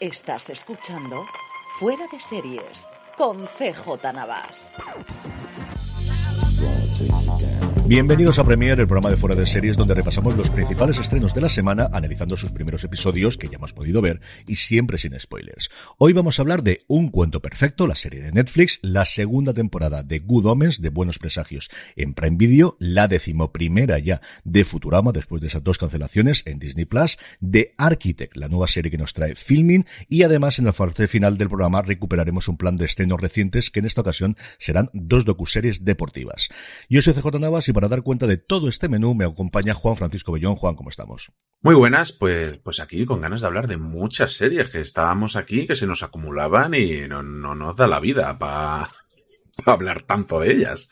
Estás escuchando Fuera de Series con CJ Navas. Bienvenidos a Premier, el programa de fuera de series donde repasamos los principales estrenos de la semana, analizando sus primeros episodios que ya hemos podido ver y siempre sin spoilers. Hoy vamos a hablar de Un cuento perfecto, la serie de Netflix, la segunda temporada de Good Omens, de Buenos Presagios en Prime Video, la decimoprimera ya de Futurama después de esas dos cancelaciones en Disney Plus, de Architect, la nueva serie que nos trae Filming y además en la parte final del programa recuperaremos un plan de estrenos recientes que en esta ocasión serán dos docuseries deportivas. Yo soy CJ Navas y para dar cuenta de todo este menú me acompaña Juan Francisco Bellón. Juan, ¿cómo estamos? Muy buenas, pues, pues aquí con ganas de hablar de muchas series que estábamos aquí, que se nos acumulaban y no, no nos da la vida para hablar tanto de ellas.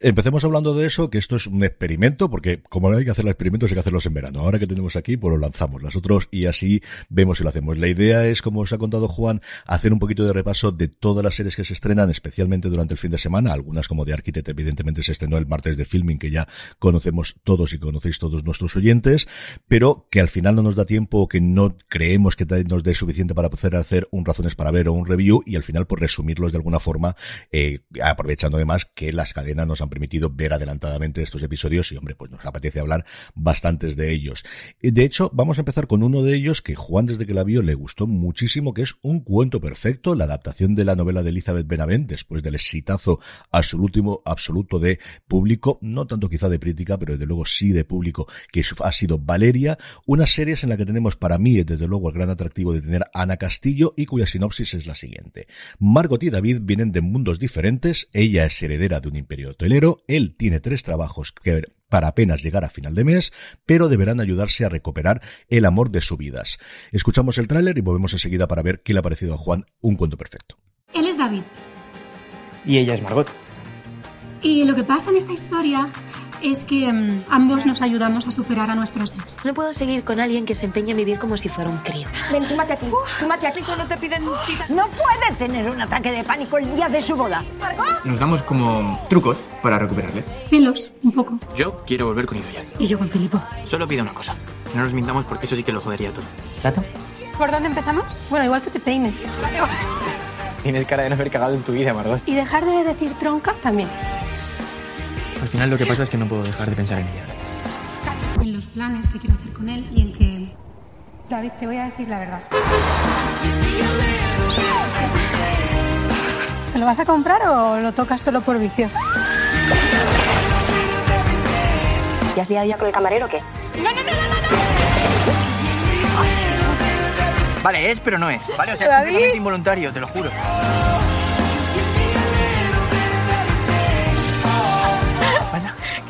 Empecemos hablando de eso, que esto es un experimento, porque como no hay que hacer los experimentos, hay que hacerlos en verano. Ahora que tenemos aquí, pues los lanzamos las otros y así vemos si lo hacemos. La idea es, como os ha contado Juan, hacer un poquito de repaso de todas las series que se estrenan, especialmente durante el fin de semana. Algunas como de Architect, evidentemente se estrenó el martes de filming, que ya conocemos todos y conocéis todos nuestros oyentes, pero que al final no nos da tiempo, que no creemos que nos dé suficiente para poder hacer un razones para ver o un review y al final, por resumirlos de alguna forma, eh, aprovechando además que las cadenas nos han permitido ver adelantadamente estos episodios y, hombre, pues nos apetece hablar bastantes de ellos. De hecho, vamos a empezar con uno de ellos que Juan desde que la vio le gustó muchísimo, que es Un cuento perfecto, la adaptación de la novela de Elizabeth Benavent después del exitazo absoluto, absoluto de público, no tanto quizá de crítica, pero desde luego sí de público, que ha sido Valeria, una serie en la que tenemos para mí, desde luego, el gran atractivo de tener Ana Castillo y cuya sinopsis es la siguiente. Margot y David vienen de mundos diferentes, ella es heredera de un imperio hotelero, él tiene tres trabajos que para apenas llegar a final de mes, pero deberán ayudarse a recuperar el amor de sus vidas. Escuchamos el tráiler y volvemos enseguida para ver qué le ha parecido a Juan un cuento perfecto. Él es David. Y ella es Margot. Y lo que pasa en esta historia es que mm, ambos nos ayudamos a superar a nuestros ex. No puedo seguir con alguien que se empeña en vivir como si fuera un crío. Ven, túmate aquí. Túmate aquí cuando te piden cita. No puede tener un ataque de pánico el día de su boda. Nos damos como trucos para recuperarle. Celos, un poco. Yo quiero volver con Idoya. Y yo con Filipo. Solo pido una cosa. No nos mintamos porque eso sí que lo jodería todo. ¿Trato? ¿Por dónde empezamos? Bueno, igual que te peines. Tienes cara de no haber cagado en tu vida, Margot. Y dejar de decir tronca también. Al final lo que pasa es que no puedo dejar de pensar en ella. En los planes que quiero hacer con él y en que... David, te voy a decir la verdad. ¿Te lo vas a comprar o lo tocas solo por vicio? ¿Ya has liado ya con el camarero o qué? Vale, es, pero no es. Vale, o sea, es completamente involuntario, te lo juro.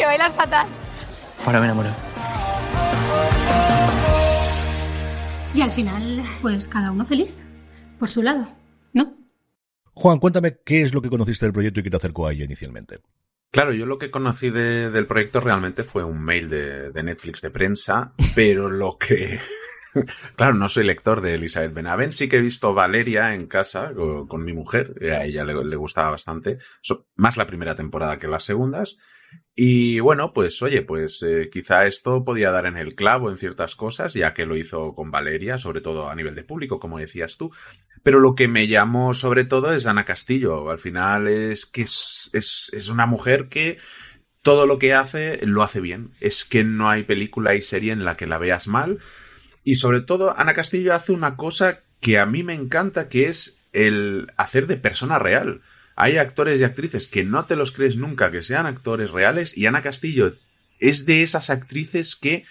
Bailas fatal. Ahora me enamoro. Y al final, pues cada uno feliz. Por su lado, ¿no? Juan, cuéntame qué es lo que conociste del proyecto y qué te acercó a ella inicialmente. Claro, yo lo que conocí de- del proyecto realmente fue un mail de, de Netflix de prensa, pero lo que... Claro, no soy lector de Elizabeth Benavent, sí que he visto Valeria en casa con, con mi mujer, y a ella le, le gustaba bastante, So- más la primera temporada que las segundas. Y bueno, pues oye, pues eh, quizá esto podía dar en el clavo en ciertas cosas, ya que lo hizo con Valeria, sobre todo a nivel de público, como decías tú. Pero lo que me llamó sobre todo es Ana Castillo. Al final es que es, es, es una mujer que todo lo que hace lo hace bien. Es que no hay película y serie en la que la veas mal. Y sobre todo, Ana Castillo hace una cosa que a mí me encanta, que es el hacer de persona real. Hay actores y actrices que no te los crees nunca que sean actores reales y Ana Castillo es de esas actrices que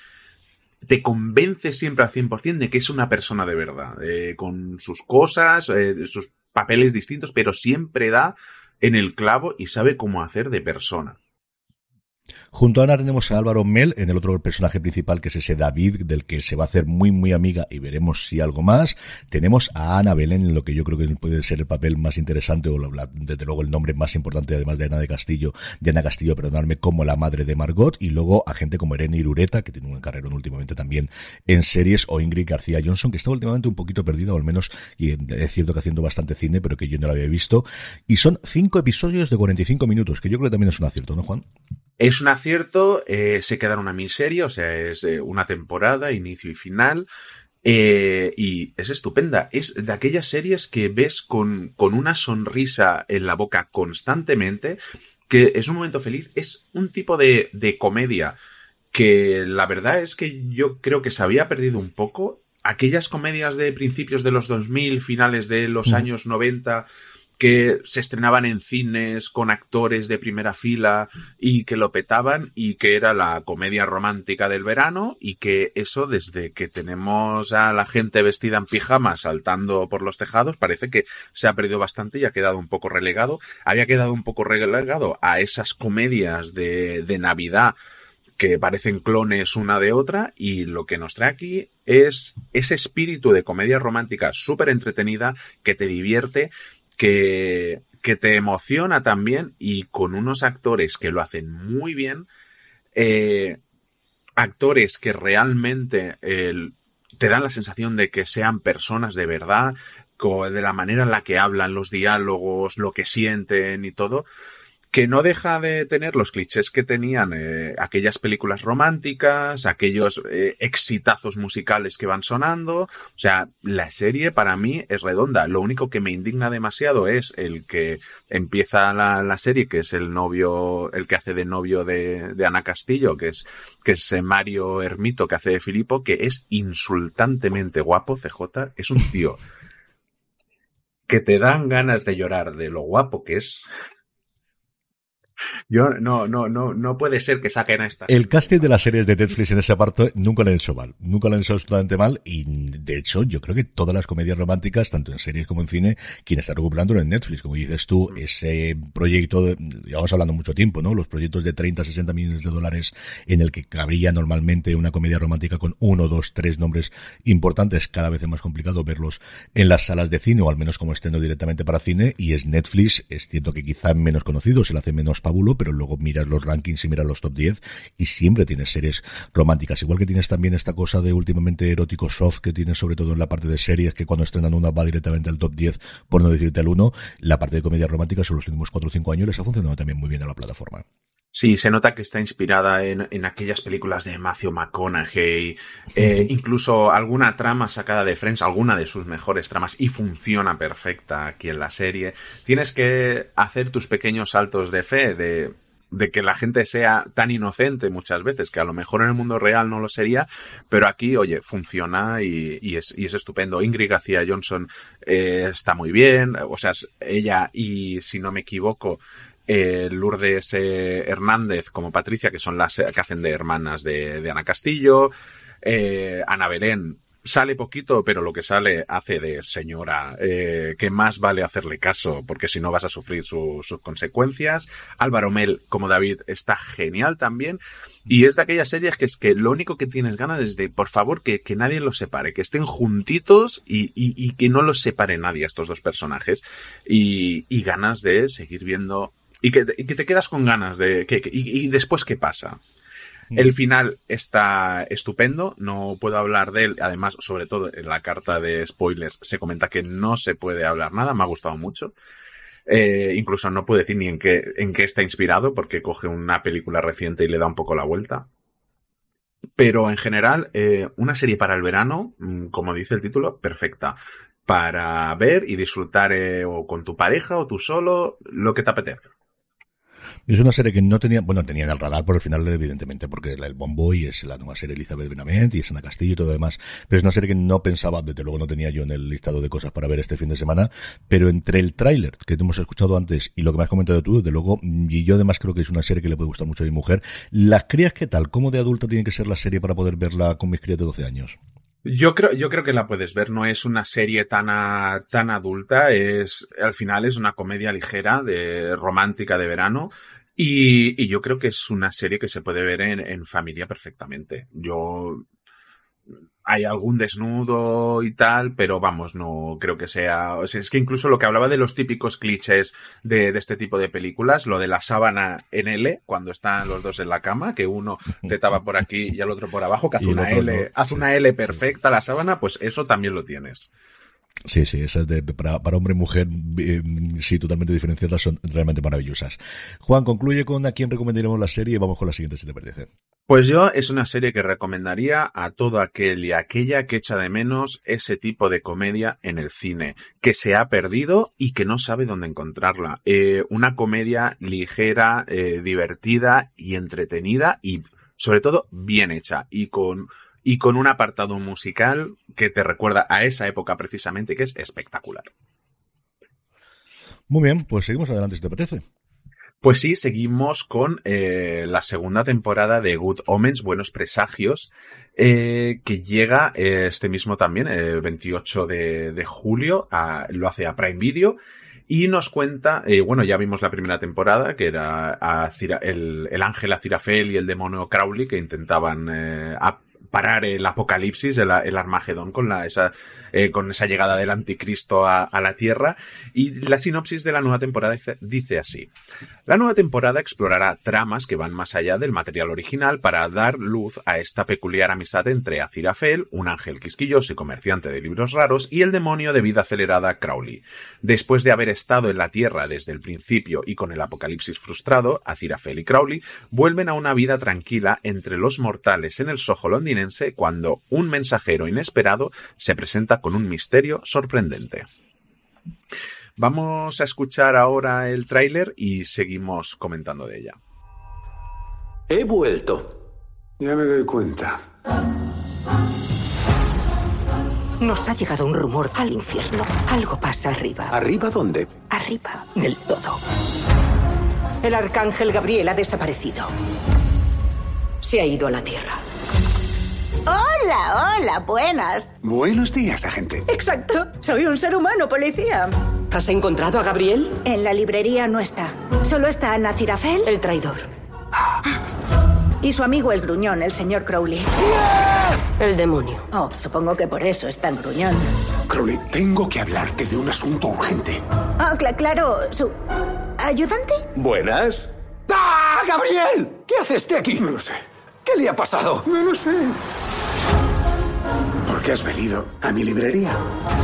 te convence siempre al 100% de que es una persona de verdad, eh, con sus cosas, eh, sus papeles distintos, pero siempre da en el clavo y sabe cómo hacer de persona. Junto a Ana tenemos a Álvaro Mel en el otro personaje principal, que es ese David, del que se va a hacer muy, muy amiga y veremos si algo más. Tenemos a Ana Belén en lo que yo creo que puede ser el papel más interesante o la- desde luego el nombre más importante, además de Ana de Castillo, de Ana Castillo, perdonadme, como la madre de Margot. Y luego a gente como Irene Irureta, que tiene un carrerón últimamente también en series, o Ingrid García Johnson, que está últimamente un poquito perdida, o al menos, y es cierto que haciendo bastante cine, pero que yo no la había visto. Y son cinco episodios de 45 minutos, que yo creo que también es un acierto, ¿no, Juan? Es un acierto, eh, se queda en una miniserie, o sea, es eh, una temporada, inicio y final. Eh, y es estupenda. Es de aquellas series que ves con, con una sonrisa en la boca constantemente, que es un momento feliz. Es un tipo de, de comedia que la verdad es que yo creo que se había perdido un poco. Aquellas comedias de principios de los 2000, finales de los años 90, que se estrenaban en cines con actores de primera fila y que lo petaban y que era la comedia romántica del verano y que eso desde que tenemos a la gente vestida en pijama saltando por los tejados parece que se ha perdido bastante y ha quedado un poco relegado. Había quedado un poco relegado a esas comedias de, de Navidad que parecen clones una de otra y lo que nos trae aquí es ese espíritu de comedia romántica súper entretenida que te divierte que, que te emociona también y con unos actores que lo hacen muy bien, eh, actores que realmente te dan la sensación de que sean personas de verdad, de la manera en la que hablan, los diálogos, lo que sienten y todo que no deja de tener los clichés que tenían eh, aquellas películas románticas, aquellos eh, exitazos musicales que van sonando. O sea, la serie para mí es redonda. Lo único que me indigna demasiado es el que empieza la, la serie, que es el novio, el que hace de novio de, de Ana Castillo, que es, que es eh, Mario Hermito, que hace de Filipo, que es insultantemente guapo, CJ, es un tío que te dan ganas de llorar de lo guapo que es. Yo no, no, no, no puede ser que saquen a esta. El casting de las series de Netflix en esa parte nunca lo han hecho mal. Nunca lo han hecho absolutamente mal. Y de hecho, yo creo que todas las comedias románticas, tanto en series como en cine, quien está recuperando en Netflix. Como dices tú, mm. ese proyecto, de, llevamos hablando mucho tiempo, ¿no? Los proyectos de 30, 60 millones de dólares en el que cabría normalmente una comedia romántica con uno, dos, tres nombres importantes, cada vez es más complicado verlos en las salas de cine, o al menos como estén directamente para cine. Y es Netflix, es cierto que quizá menos conocido, se le hace menos pero luego miras los rankings y miras los top 10 y siempre tienes series románticas. Igual que tienes también esta cosa de últimamente erótico soft que tienes sobre todo en la parte de series, que cuando estrenan una va directamente al top 10, por no decirte al 1. La parte de comedia romántica son los últimos 4 o 5 años les ha funcionado también muy bien a la plataforma. Sí, se nota que está inspirada en, en aquellas películas de Matthew McConaughey, eh, incluso alguna trama sacada de Friends, alguna de sus mejores tramas, y funciona perfecta aquí en la serie. Tienes que hacer tus pequeños saltos de fe, de, de que la gente sea tan inocente muchas veces, que a lo mejor en el mundo real no lo sería, pero aquí, oye, funciona y, y, es, y es estupendo. Ingrid García Johnson eh, está muy bien, o sea, ella y, si no me equivoco, eh, Lourdes eh, Hernández como Patricia, que son las que hacen de hermanas de, de Ana Castillo, eh, Ana Belén sale poquito, pero lo que sale hace de señora, eh, que más vale hacerle caso, porque si no vas a sufrir sus consecuencias. Álvaro Mel, como David, está genial también. Y es de aquellas series que es que lo único que tienes ganas es de, por favor, que, que nadie los separe, que estén juntitos y, y, y, que no los separe nadie estos dos personajes. Y, y ganas de seguir viendo y que, y que te quedas con ganas de que, y, y después qué pasa. El final está estupendo, no puedo hablar de él, además, sobre todo en la carta de spoilers se comenta que no se puede hablar nada, me ha gustado mucho. Eh, incluso no puedo decir ni en qué, en qué está inspirado, porque coge una película reciente y le da un poco la vuelta. Pero en general, eh, una serie para el verano, mm, como dice el título, perfecta. Para ver y disfrutar eh, o con tu pareja o tú solo, lo que te apetezca. Es una serie que no tenía, bueno, tenía en el radar por el final, evidentemente, porque el Bomboy es la nueva serie Elizabeth Benavent y es Castillo y todo lo demás. Pero es una serie que no pensaba, desde luego no tenía yo en el listado de cosas para ver este fin de semana. Pero entre el tráiler que hemos escuchado antes y lo que me has comentado tú, desde luego, y yo además creo que es una serie que le puede gustar mucho a mi mujer. ¿Las crías qué tal? ¿Cómo de adulta tiene que ser la serie para poder verla con mis crías de 12 años? Yo creo, yo creo que la puedes ver, no es una serie tan, a, tan adulta, es, al final es una comedia ligera, de romántica de verano, y, y, yo creo que es una serie que se puede ver en, en, familia perfectamente. Yo hay algún desnudo y tal, pero vamos, no creo que sea. O sea, es que incluso lo que hablaba de los típicos clichés de, de, este tipo de películas, lo de la sábana en L, cuando están los dos en la cama, que uno te tapa por aquí y el otro por abajo, que hace una L, hace una L perfecta la sábana, pues eso también lo tienes. Sí, sí, esas de, para, para hombre y mujer, eh, sí, totalmente diferenciadas, son realmente maravillosas. Juan, concluye con a quién recomendaremos la serie y vamos con la siguiente, si te parece. Pues yo es una serie que recomendaría a todo aquel y aquella que echa de menos ese tipo de comedia en el cine, que se ha perdido y que no sabe dónde encontrarla. Eh, una comedia ligera, eh, divertida y entretenida y sobre todo bien hecha y con y con un apartado musical que te recuerda a esa época precisamente que es espectacular. Muy bien, pues seguimos adelante si te parece. Pues sí, seguimos con eh, la segunda temporada de Good Omens, Buenos Presagios, eh, que llega eh, este mismo también, el 28 de, de julio, a, lo hace a Prime Video, y nos cuenta, eh, bueno, ya vimos la primera temporada, que era a Cira, el, el ángel Azirafel y el demonio Crowley, que intentaban eh, a- parar el apocalipsis, el, Armagedón, con la, esa, eh, con esa llegada del anticristo a, la Tierra. Y la sinopsis de la nueva temporada dice, dice así. La nueva temporada explorará tramas que van más allá del material original para dar luz a esta peculiar amistad entre Azirafel, un ángel quisquilloso y comerciante de libros raros, y el demonio de vida acelerada Crowley. Después de haber estado en la Tierra desde el principio y con el apocalipsis frustrado, Azirafel y Crowley vuelven a una vida tranquila entre los mortales en el Soho londinense cuando un mensajero inesperado se presenta con un misterio sorprendente. Vamos a escuchar ahora el tráiler y seguimos comentando de ella. He vuelto. Ya me doy cuenta. Nos ha llegado un rumor al infierno. Algo pasa arriba. ¿Arriba dónde? Arriba del todo. El arcángel Gabriel ha desaparecido. Se ha ido a la tierra. Hola, hola, buenas. Buenos días, agente. Exacto. Soy un ser humano, policía. ¿Has encontrado a Gabriel? En la librería no está. Solo está Ana Cirafel El traidor. y su amigo el gruñón, el señor Crowley. El demonio. Oh, supongo que por eso es tan gruñón. Crowley, tengo que hablarte de un asunto urgente. Ah, cla- claro, su ayudante. Buenas. ¡Ah, Gabriel! ¿Qué hace este aquí? No lo sé. ¿Qué le ha pasado? No lo sé. ¿Por qué has venido a mi librería?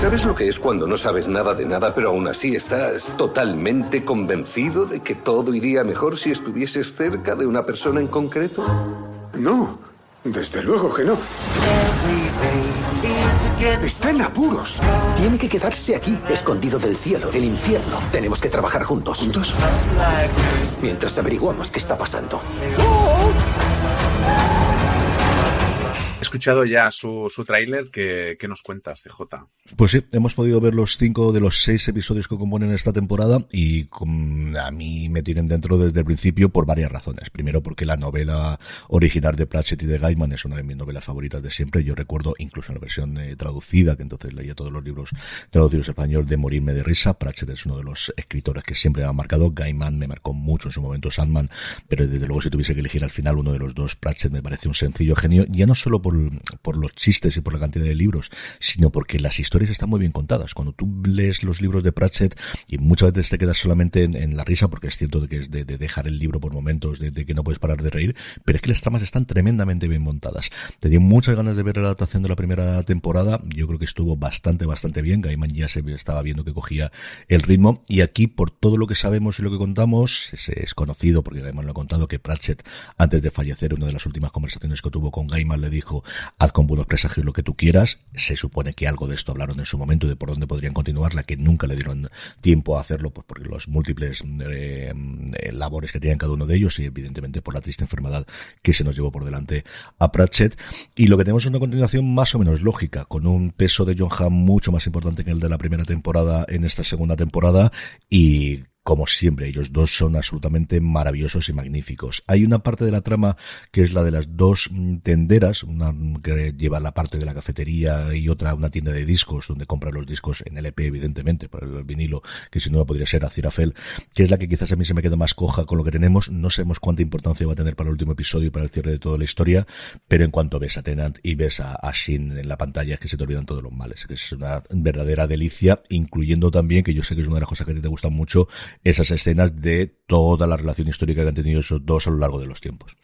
¿Sabes lo que es cuando no sabes nada de nada, pero aún así estás totalmente convencido de que todo iría mejor si estuvieses cerca de una persona en concreto? No, desde luego que no. Está en apuros. Tiene que quedarse aquí, escondido del cielo, del infierno. Tenemos que trabajar juntos. ¿Juntos? Mientras averiguamos qué está pasando. He escuchado ya su, su tráiler. ¿Qué, ¿Qué nos cuentas, CJ? Pues sí, hemos podido ver los cinco de los seis episodios que componen esta temporada y a mí me tienen dentro desde el principio por varias razones. Primero porque la novela original de Pratchett y de Gaiman es una de mis novelas favoritas de siempre. Yo recuerdo incluso en la versión eh, traducida, que entonces leía todos los libros traducidos español, de Morirme de risa. Pratchett es uno de los escritores que siempre me ha marcado. Gaiman me marcó mucho en su momento Sandman, pero desde luego si tuviese que elegir al final uno de los dos, Pratchett me parece un sencillo genio, ya no solo por, por los chistes y por la cantidad de libros, sino porque las historias están muy bien contadas. Cuando tú lees los libros de Pratchett y muchas veces te quedas solamente en, la risa, porque es cierto de que es de, de dejar el libro por momentos, de, de que no puedes parar de reír, pero es que las tramas están tremendamente bien montadas. Tenía muchas ganas de ver la adaptación de la primera temporada, yo creo que estuvo bastante, bastante bien, Gaiman ya se estaba viendo que cogía el ritmo, y aquí, por todo lo que sabemos y lo que contamos, es, es conocido, porque Gaiman lo ha contado, que Pratchett, antes de fallecer, una de las últimas conversaciones que tuvo con Gaiman, le dijo, haz con buenos presagios lo que tú quieras, se supone que algo de esto hablaron en su momento, de por dónde podrían continuar, la que nunca le dieron tiempo a hacerlo, pues porque los múltiples eh, eh, labores que tenían cada uno de ellos, y evidentemente por la triste enfermedad que se nos llevó por delante a Pratchett, y lo que tenemos es una continuación más o menos lógica, con un peso de John Hamm mucho más importante que el de la primera temporada en esta segunda temporada, y como siempre, ellos dos son absolutamente maravillosos y magníficos. Hay una parte de la trama que es la de las dos tenderas, una que lleva la parte de la cafetería y otra una tienda de discos, donde compra los discos en LP, evidentemente, por el vinilo, que si no podría ser a Cirafel, que es la que quizás a mí se me queda más coja con lo que tenemos. No sabemos cuánta importancia va a tener para el último episodio y para el cierre de toda la historia, pero en cuanto ves a Tenant y ves a, a Shin en la pantalla, es que se te olvidan todos los males, es una verdadera delicia, incluyendo también, que yo sé que es una de las cosas que a ti te gustan mucho, esas escenas de toda la relación histórica que han tenido esos dos a lo largo de los tiempos.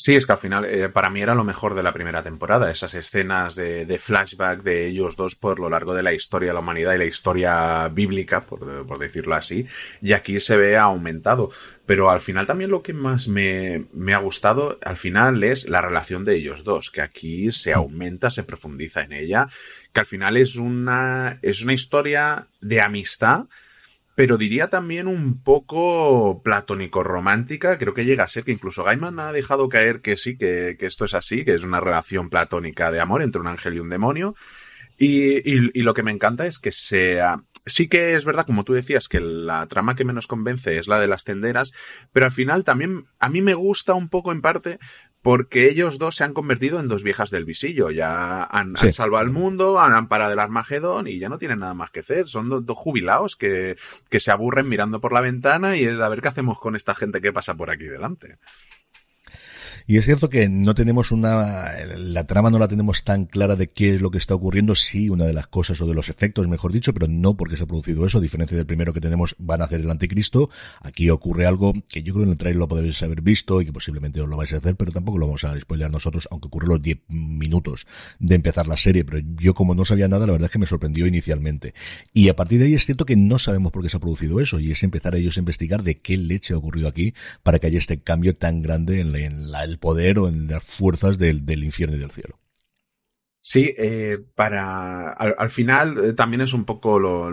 Sí, es que al final eh, para mí era lo mejor de la primera temporada, esas escenas de, de, flashback de ellos dos por lo largo de la historia de la humanidad y la historia bíblica, por, por decirlo así, y aquí se ve aumentado. Pero al final también lo que más me, me ha gustado al final es la relación de ellos dos, que aquí se aumenta, se profundiza en ella, que al final es una, es una historia de amistad, pero diría también un poco platónico-romántica. Creo que llega a ser que incluso Gaiman ha dejado caer que sí, que, que, esto es así, que es una relación platónica de amor entre un ángel y un demonio. Y, y, y lo que me encanta es que sea, sí que es verdad, como tú decías, que la trama que menos convence es la de las tenderas, pero al final también a mí me gusta un poco en parte porque ellos dos se han convertido en dos viejas del visillo. Ya han, sí. han salvado al mundo, han amparado el Armagedón y ya no tienen nada más que hacer. Son dos, dos, jubilados que, que se aburren mirando por la ventana y a ver qué hacemos con esta gente que pasa por aquí delante. Y es cierto que no tenemos una, la trama no la tenemos tan clara de qué es lo que está ocurriendo, sí, una de las cosas o de los efectos, mejor dicho, pero no porque se ha producido eso, a diferencia del primero que tenemos, van a hacer el anticristo. Aquí ocurre algo que yo creo en el trailer lo podéis haber visto y que posiblemente os lo vais a hacer, pero tampoco lo vamos a spoilear nosotros, aunque ocurre los 10 minutos de empezar la serie, pero yo como no sabía nada, la verdad es que me sorprendió inicialmente. Y a partir de ahí es cierto que no sabemos por qué se ha producido eso, y es empezar ellos a investigar de qué leche ha ocurrido aquí para que haya este cambio tan grande en, la, en la, el poder o en las fuerzas del, del infierno y del cielo. Sí, eh, para al, al final eh, también es un poco lo,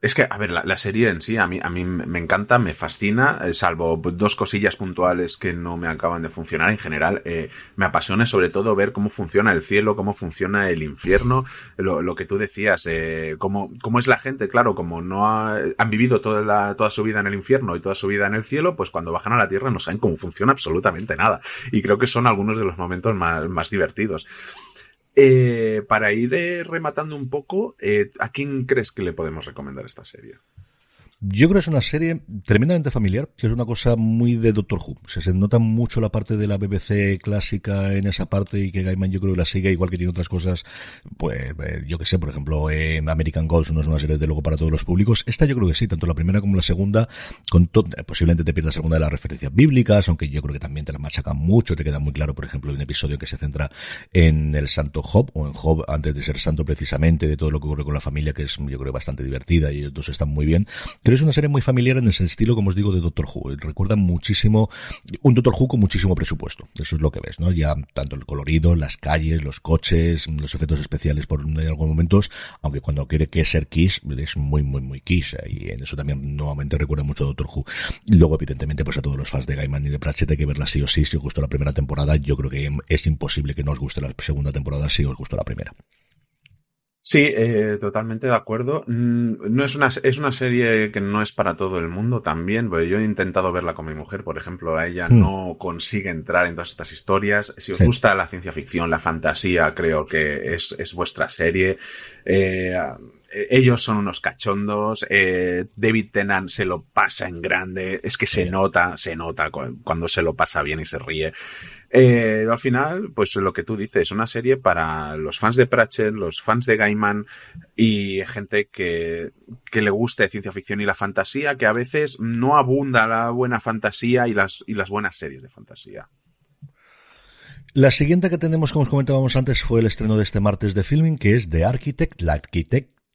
es que, a ver, la, la, serie en sí a mí, a mí me encanta, me fascina, eh, salvo dos cosillas puntuales que no me acaban de funcionar. En general, eh, me apasiona sobre todo ver cómo funciona el cielo, cómo funciona el infierno, lo, lo que tú decías, eh, cómo, cómo es la gente, claro, como no ha, han vivido toda, la, toda su vida en el infierno y toda su vida en el cielo, pues cuando bajan a la tierra no saben cómo funciona absolutamente nada. Y creo que son algunos de los momentos más, más divertidos. Eh, para ir eh, rematando un poco, eh, ¿a quién crees que le podemos recomendar esta serie? Yo creo que es una serie tremendamente familiar, que es una cosa muy de Doctor Who. Se nota mucho la parte de la BBC clásica en esa parte y que Gaiman yo creo que la sigue, igual que tiene otras cosas, pues eh, yo que sé, por ejemplo, eh, American Gods no es una serie de luego para todos los públicos. Esta yo creo que sí, tanto la primera como la segunda, con posiblemente te pierdas alguna de las referencias bíblicas, aunque yo creo que también te la machacan mucho, te queda muy claro, por ejemplo, un episodio que se centra en el santo Job, o en Job antes de ser santo precisamente, de todo lo que ocurre con la familia, que es yo creo bastante divertida y ellos están muy bien. Pero es una serie muy familiar en ese estilo, como os digo, de Doctor Who. Recuerda muchísimo, un Doctor Who con muchísimo presupuesto. Eso es lo que ves, ¿no? Ya tanto el colorido, las calles, los coches, los efectos especiales por en algunos momentos, aunque cuando quiere que ser Kiss, es muy, muy, muy Kiss. Y en eso también nuevamente recuerda mucho a Doctor Who. Luego, evidentemente, pues a todos los fans de Gaiman y de Pratchett hay que verla sí o sí. Si os gustó la primera temporada, yo creo que es imposible que no os guste la segunda temporada si os gustó la primera. Sí, eh, totalmente de acuerdo. No es una, es una serie que no es para todo el mundo también, yo he intentado verla con mi mujer, por ejemplo, a ella mm. no consigue entrar en todas estas historias. Si os sí. gusta la ciencia ficción, la fantasía, creo que es, es vuestra serie. Eh, ellos son unos cachondos, eh, David Tennant se lo pasa en grande, es que se nota, se nota cuando se lo pasa bien y se ríe. Eh, al final, pues lo que tú dices, una serie para los fans de Pratchett, los fans de Gaiman y gente que, que le guste ciencia ficción y la fantasía, que a veces no abunda la buena fantasía y las, y las buenas series de fantasía. La siguiente que tenemos, como os comentábamos antes, fue el estreno de este martes de filming, que es The Architect, la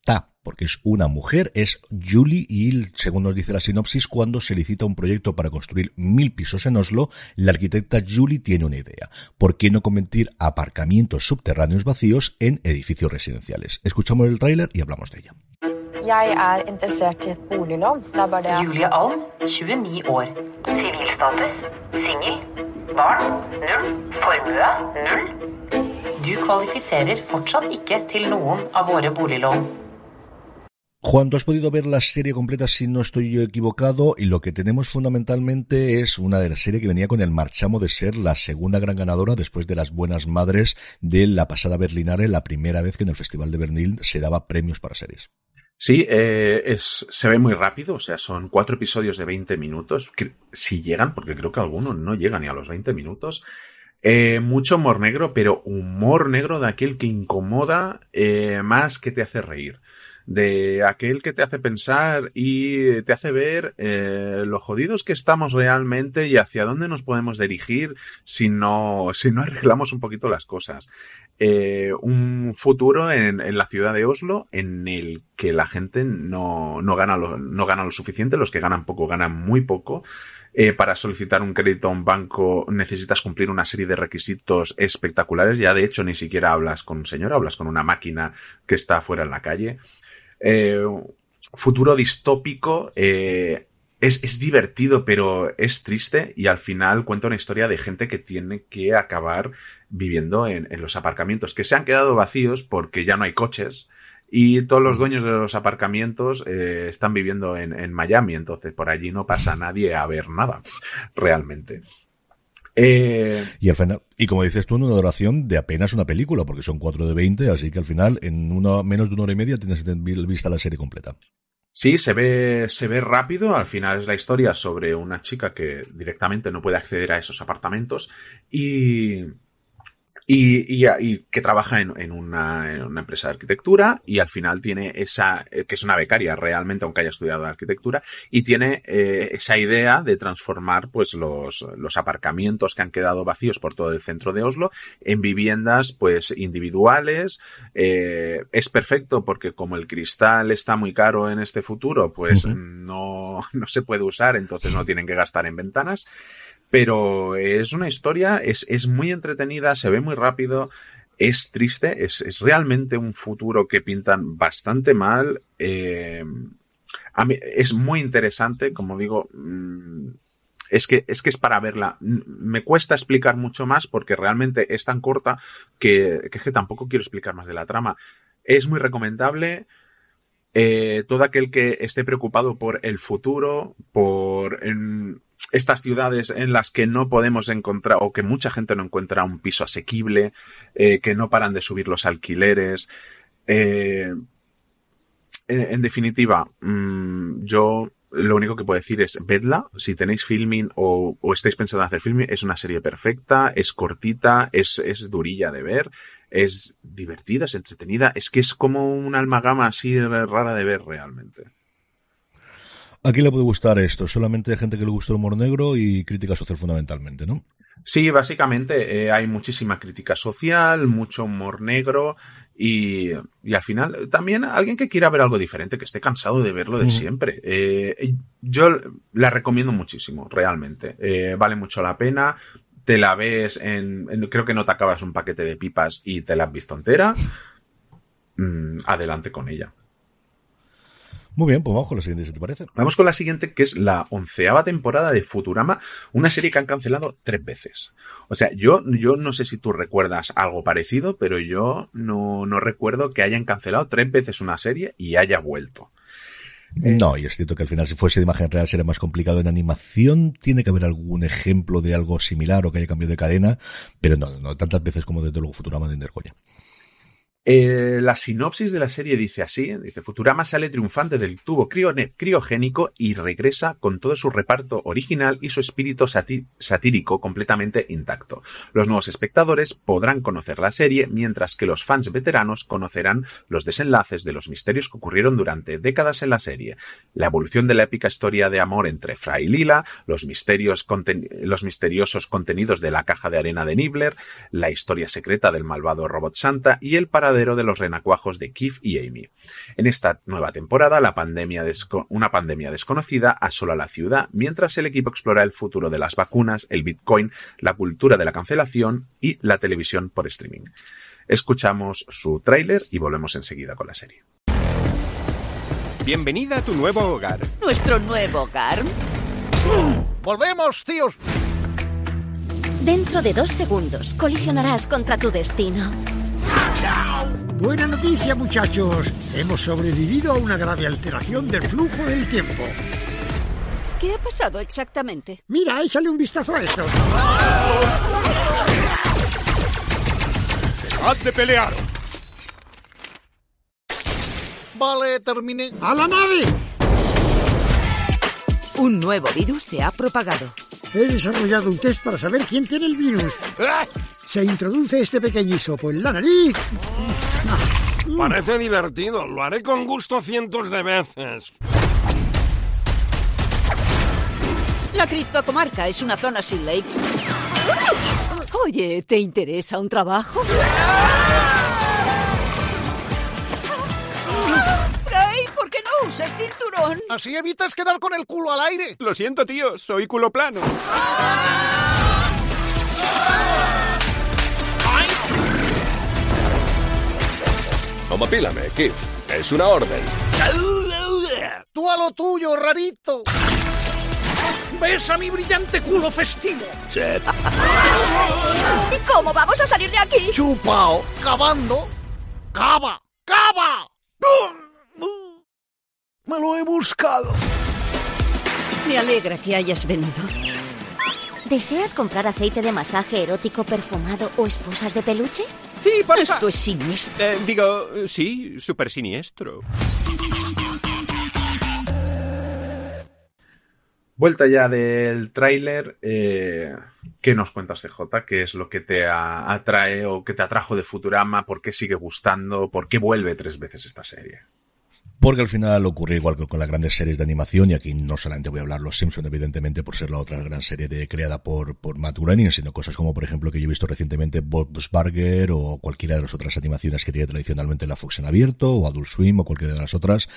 arquitecta porque es una mujer, es Julie y, según nos dice la sinopsis, cuando se licita un proyecto para construir mil pisos en Oslo, la arquitecta Julie tiene una idea. ¿Por qué no convertir aparcamientos subterráneos vacíos en edificios residenciales? Escuchamos el tráiler y hablamos de ella. Jeg er interessert i et boliglån. Det er bare det Julie Alm, 29 år. Sivilstatus singel. Barn null. Formue null. Du kvalifiserer fortsatt ikke til noen av våre boliglån. Juan, tú has podido ver la serie completa si no estoy yo equivocado y lo que tenemos fundamentalmente es una de las series que venía con el marchamo de ser la segunda gran ganadora después de las buenas madres de la pasada Berlinare, la primera vez que en el Festival de Berlín se daba premios para series. Sí, eh, es, se ve muy rápido, o sea, son cuatro episodios de 20 minutos, si llegan, porque creo que algunos no llegan ni a los 20 minutos. Eh, mucho humor negro, pero humor negro de aquel que incomoda eh, más que te hace reír. De aquel que te hace pensar y te hace ver eh, lo jodidos que estamos realmente y hacia dónde nos podemos dirigir si no, si no arreglamos un poquito las cosas. Eh, un futuro en, en, la ciudad de Oslo en el que la gente no, no, gana lo, no gana lo suficiente, los que ganan poco ganan muy poco. Eh, para solicitar un crédito a un banco necesitas cumplir una serie de requisitos espectaculares. Ya de hecho ni siquiera hablas con un señor, hablas con una máquina que está afuera en la calle. Eh, futuro distópico. Eh, es, es, divertido, pero es triste y al final cuenta una historia de gente que tiene que acabar viviendo en, en los aparcamientos que se han quedado vacíos porque ya no hay coches y todos los dueños de los aparcamientos eh, están viviendo en, en, Miami, entonces por allí no pasa nadie a ver nada, realmente. Eh, y al final, y como dices tú, en una duración de apenas una película, porque son 4 de 20, así que al final, en una, menos de una hora y media, tienes vista la serie completa. Sí, se ve, se ve rápido. Al final es la historia sobre una chica que directamente no puede acceder a esos apartamentos y, y, y, y, que trabaja en, en, una, en, una, empresa de arquitectura y al final tiene esa, eh, que es una becaria realmente, aunque haya estudiado arquitectura, y tiene eh, esa idea de transformar pues los, los aparcamientos que han quedado vacíos por todo el centro de Oslo en viviendas pues individuales. Eh, es perfecto porque como el cristal está muy caro en este futuro, pues uh -huh. no, no se puede usar, entonces no tienen que gastar en ventanas pero es una historia, es, es muy entretenida, se ve muy rápido, es triste, es, es realmente un futuro que pintan bastante mal. Eh, a mí, es muy interesante, como digo, mmm, es que, es que es para verla. Me cuesta explicar mucho más porque realmente es tan corta que, que, que tampoco quiero explicar más de la trama. Es muy recomendable. Eh, todo aquel que esté preocupado por el futuro, por en, estas ciudades en las que no podemos encontrar o que mucha gente no encuentra un piso asequible, eh, que no paran de subir los alquileres. Eh, en, definitiva, mmm, yo lo único que puedo decir es vedla. Si tenéis filming o, o, estáis pensando en hacer filming, es una serie perfecta, es cortita, es, es durilla de ver, es divertida, es entretenida. Es que es como una almagama así rara de ver realmente. ¿A quién le puede gustar esto? Solamente gente que le gusta el humor negro y crítica social fundamentalmente, ¿no? Sí, básicamente eh, hay muchísima crítica social, mucho humor negro y, y, al final también alguien que quiera ver algo diferente, que esté cansado de verlo de mm. siempre. Eh, yo la recomiendo muchísimo, realmente. Eh, vale mucho la pena. Te la ves en, en, Creo que no te acabas un paquete de pipas y te la has visto entera. Mm, adelante con ella. Muy bien, pues vamos con la siguiente, si te parece. Vamos con la siguiente, que es la onceava temporada de Futurama, una serie que han cancelado tres veces. O sea, yo, yo no sé si tú recuerdas algo parecido, pero yo no, no recuerdo que hayan cancelado tres veces una serie y haya vuelto. Eh, no, y es cierto que al final si fuese de imagen real sería más complicado. En animación tiene que haber algún ejemplo de algo similar o que haya cambiado de cadena, pero no, no tantas veces como desde luego Futurama de Indergoya. Eh, la sinopsis de la serie dice así, dice Futurama sale triunfante del tubo criogénico y regresa con todo su reparto original y su espíritu satírico completamente intacto. Los nuevos espectadores podrán conocer la serie mientras que los fans veteranos conocerán los desenlaces de los misterios que ocurrieron durante décadas en la serie, la evolución de la épica historia de amor entre Fry y Lila, los, misterios los misteriosos contenidos de la caja de arena de Nibbler, la historia secreta del malvado robot Santa y el de los renacuajos de Keith y Amy. En esta nueva temporada, la pandemia una pandemia desconocida asola la ciudad, mientras el equipo explora el futuro de las vacunas, el Bitcoin, la cultura de la cancelación y la televisión por streaming. Escuchamos su tráiler y volvemos enseguida con la serie. Bienvenida a tu nuevo hogar. ¿Nuestro nuevo hogar? ¡Volvemos, tíos! Dentro de dos segundos colisionarás contra tu destino. Buena noticia, muchachos. Hemos sobrevivido a una grave alteración del flujo del tiempo. ¿Qué ha pasado exactamente? Mira, échale un vistazo a esto. ¡Dejad de pelear! Vale, terminé. ¡A la nave! Un nuevo virus se ha propagado. He desarrollado un test para saber quién tiene el virus. Se introduce este pequeño hisopo en la nariz. Parece divertido. Lo haré con gusto cientos de veces. La criptocomarca es una zona sin ley. Oye, ¿te interesa un trabajo? Frey, ¿por qué no usas cinturón? Así evitas quedar con el culo al aire. Lo siento, tío. Soy culo plano. Homopílame, Kid. Es una orden. Tú a lo tuyo, rarito. ¿Ves a mi brillante culo festivo? Chet. ¿Y cómo vamos a salir de aquí? Chupao. Cavando. Cava. Cava. Me lo he buscado. Me alegra que hayas venido. ¿Deseas comprar aceite de masaje erótico perfumado o esposas de peluche? Sí, por Esto es siniestro. Eh, digo, sí, súper siniestro. Vuelta ya del tráiler, eh, ¿qué nos cuentas CJ? ¿Qué es lo que te a- atrae o que te atrajo de Futurama? ¿Por qué sigue gustando? ¿Por qué vuelve tres veces esta serie? Porque al final ocurre igual que con las grandes series de animación, y aquí no solamente voy a hablar Los Simpson, evidentemente, por ser la otra gran serie de, creada por, por Matt Groening, sino cosas como, por ejemplo, que yo he visto recientemente Bob's Burger o cualquiera de las otras animaciones que tiene tradicionalmente la Fox en abierto, o Adult Swim, o cualquiera de las otras,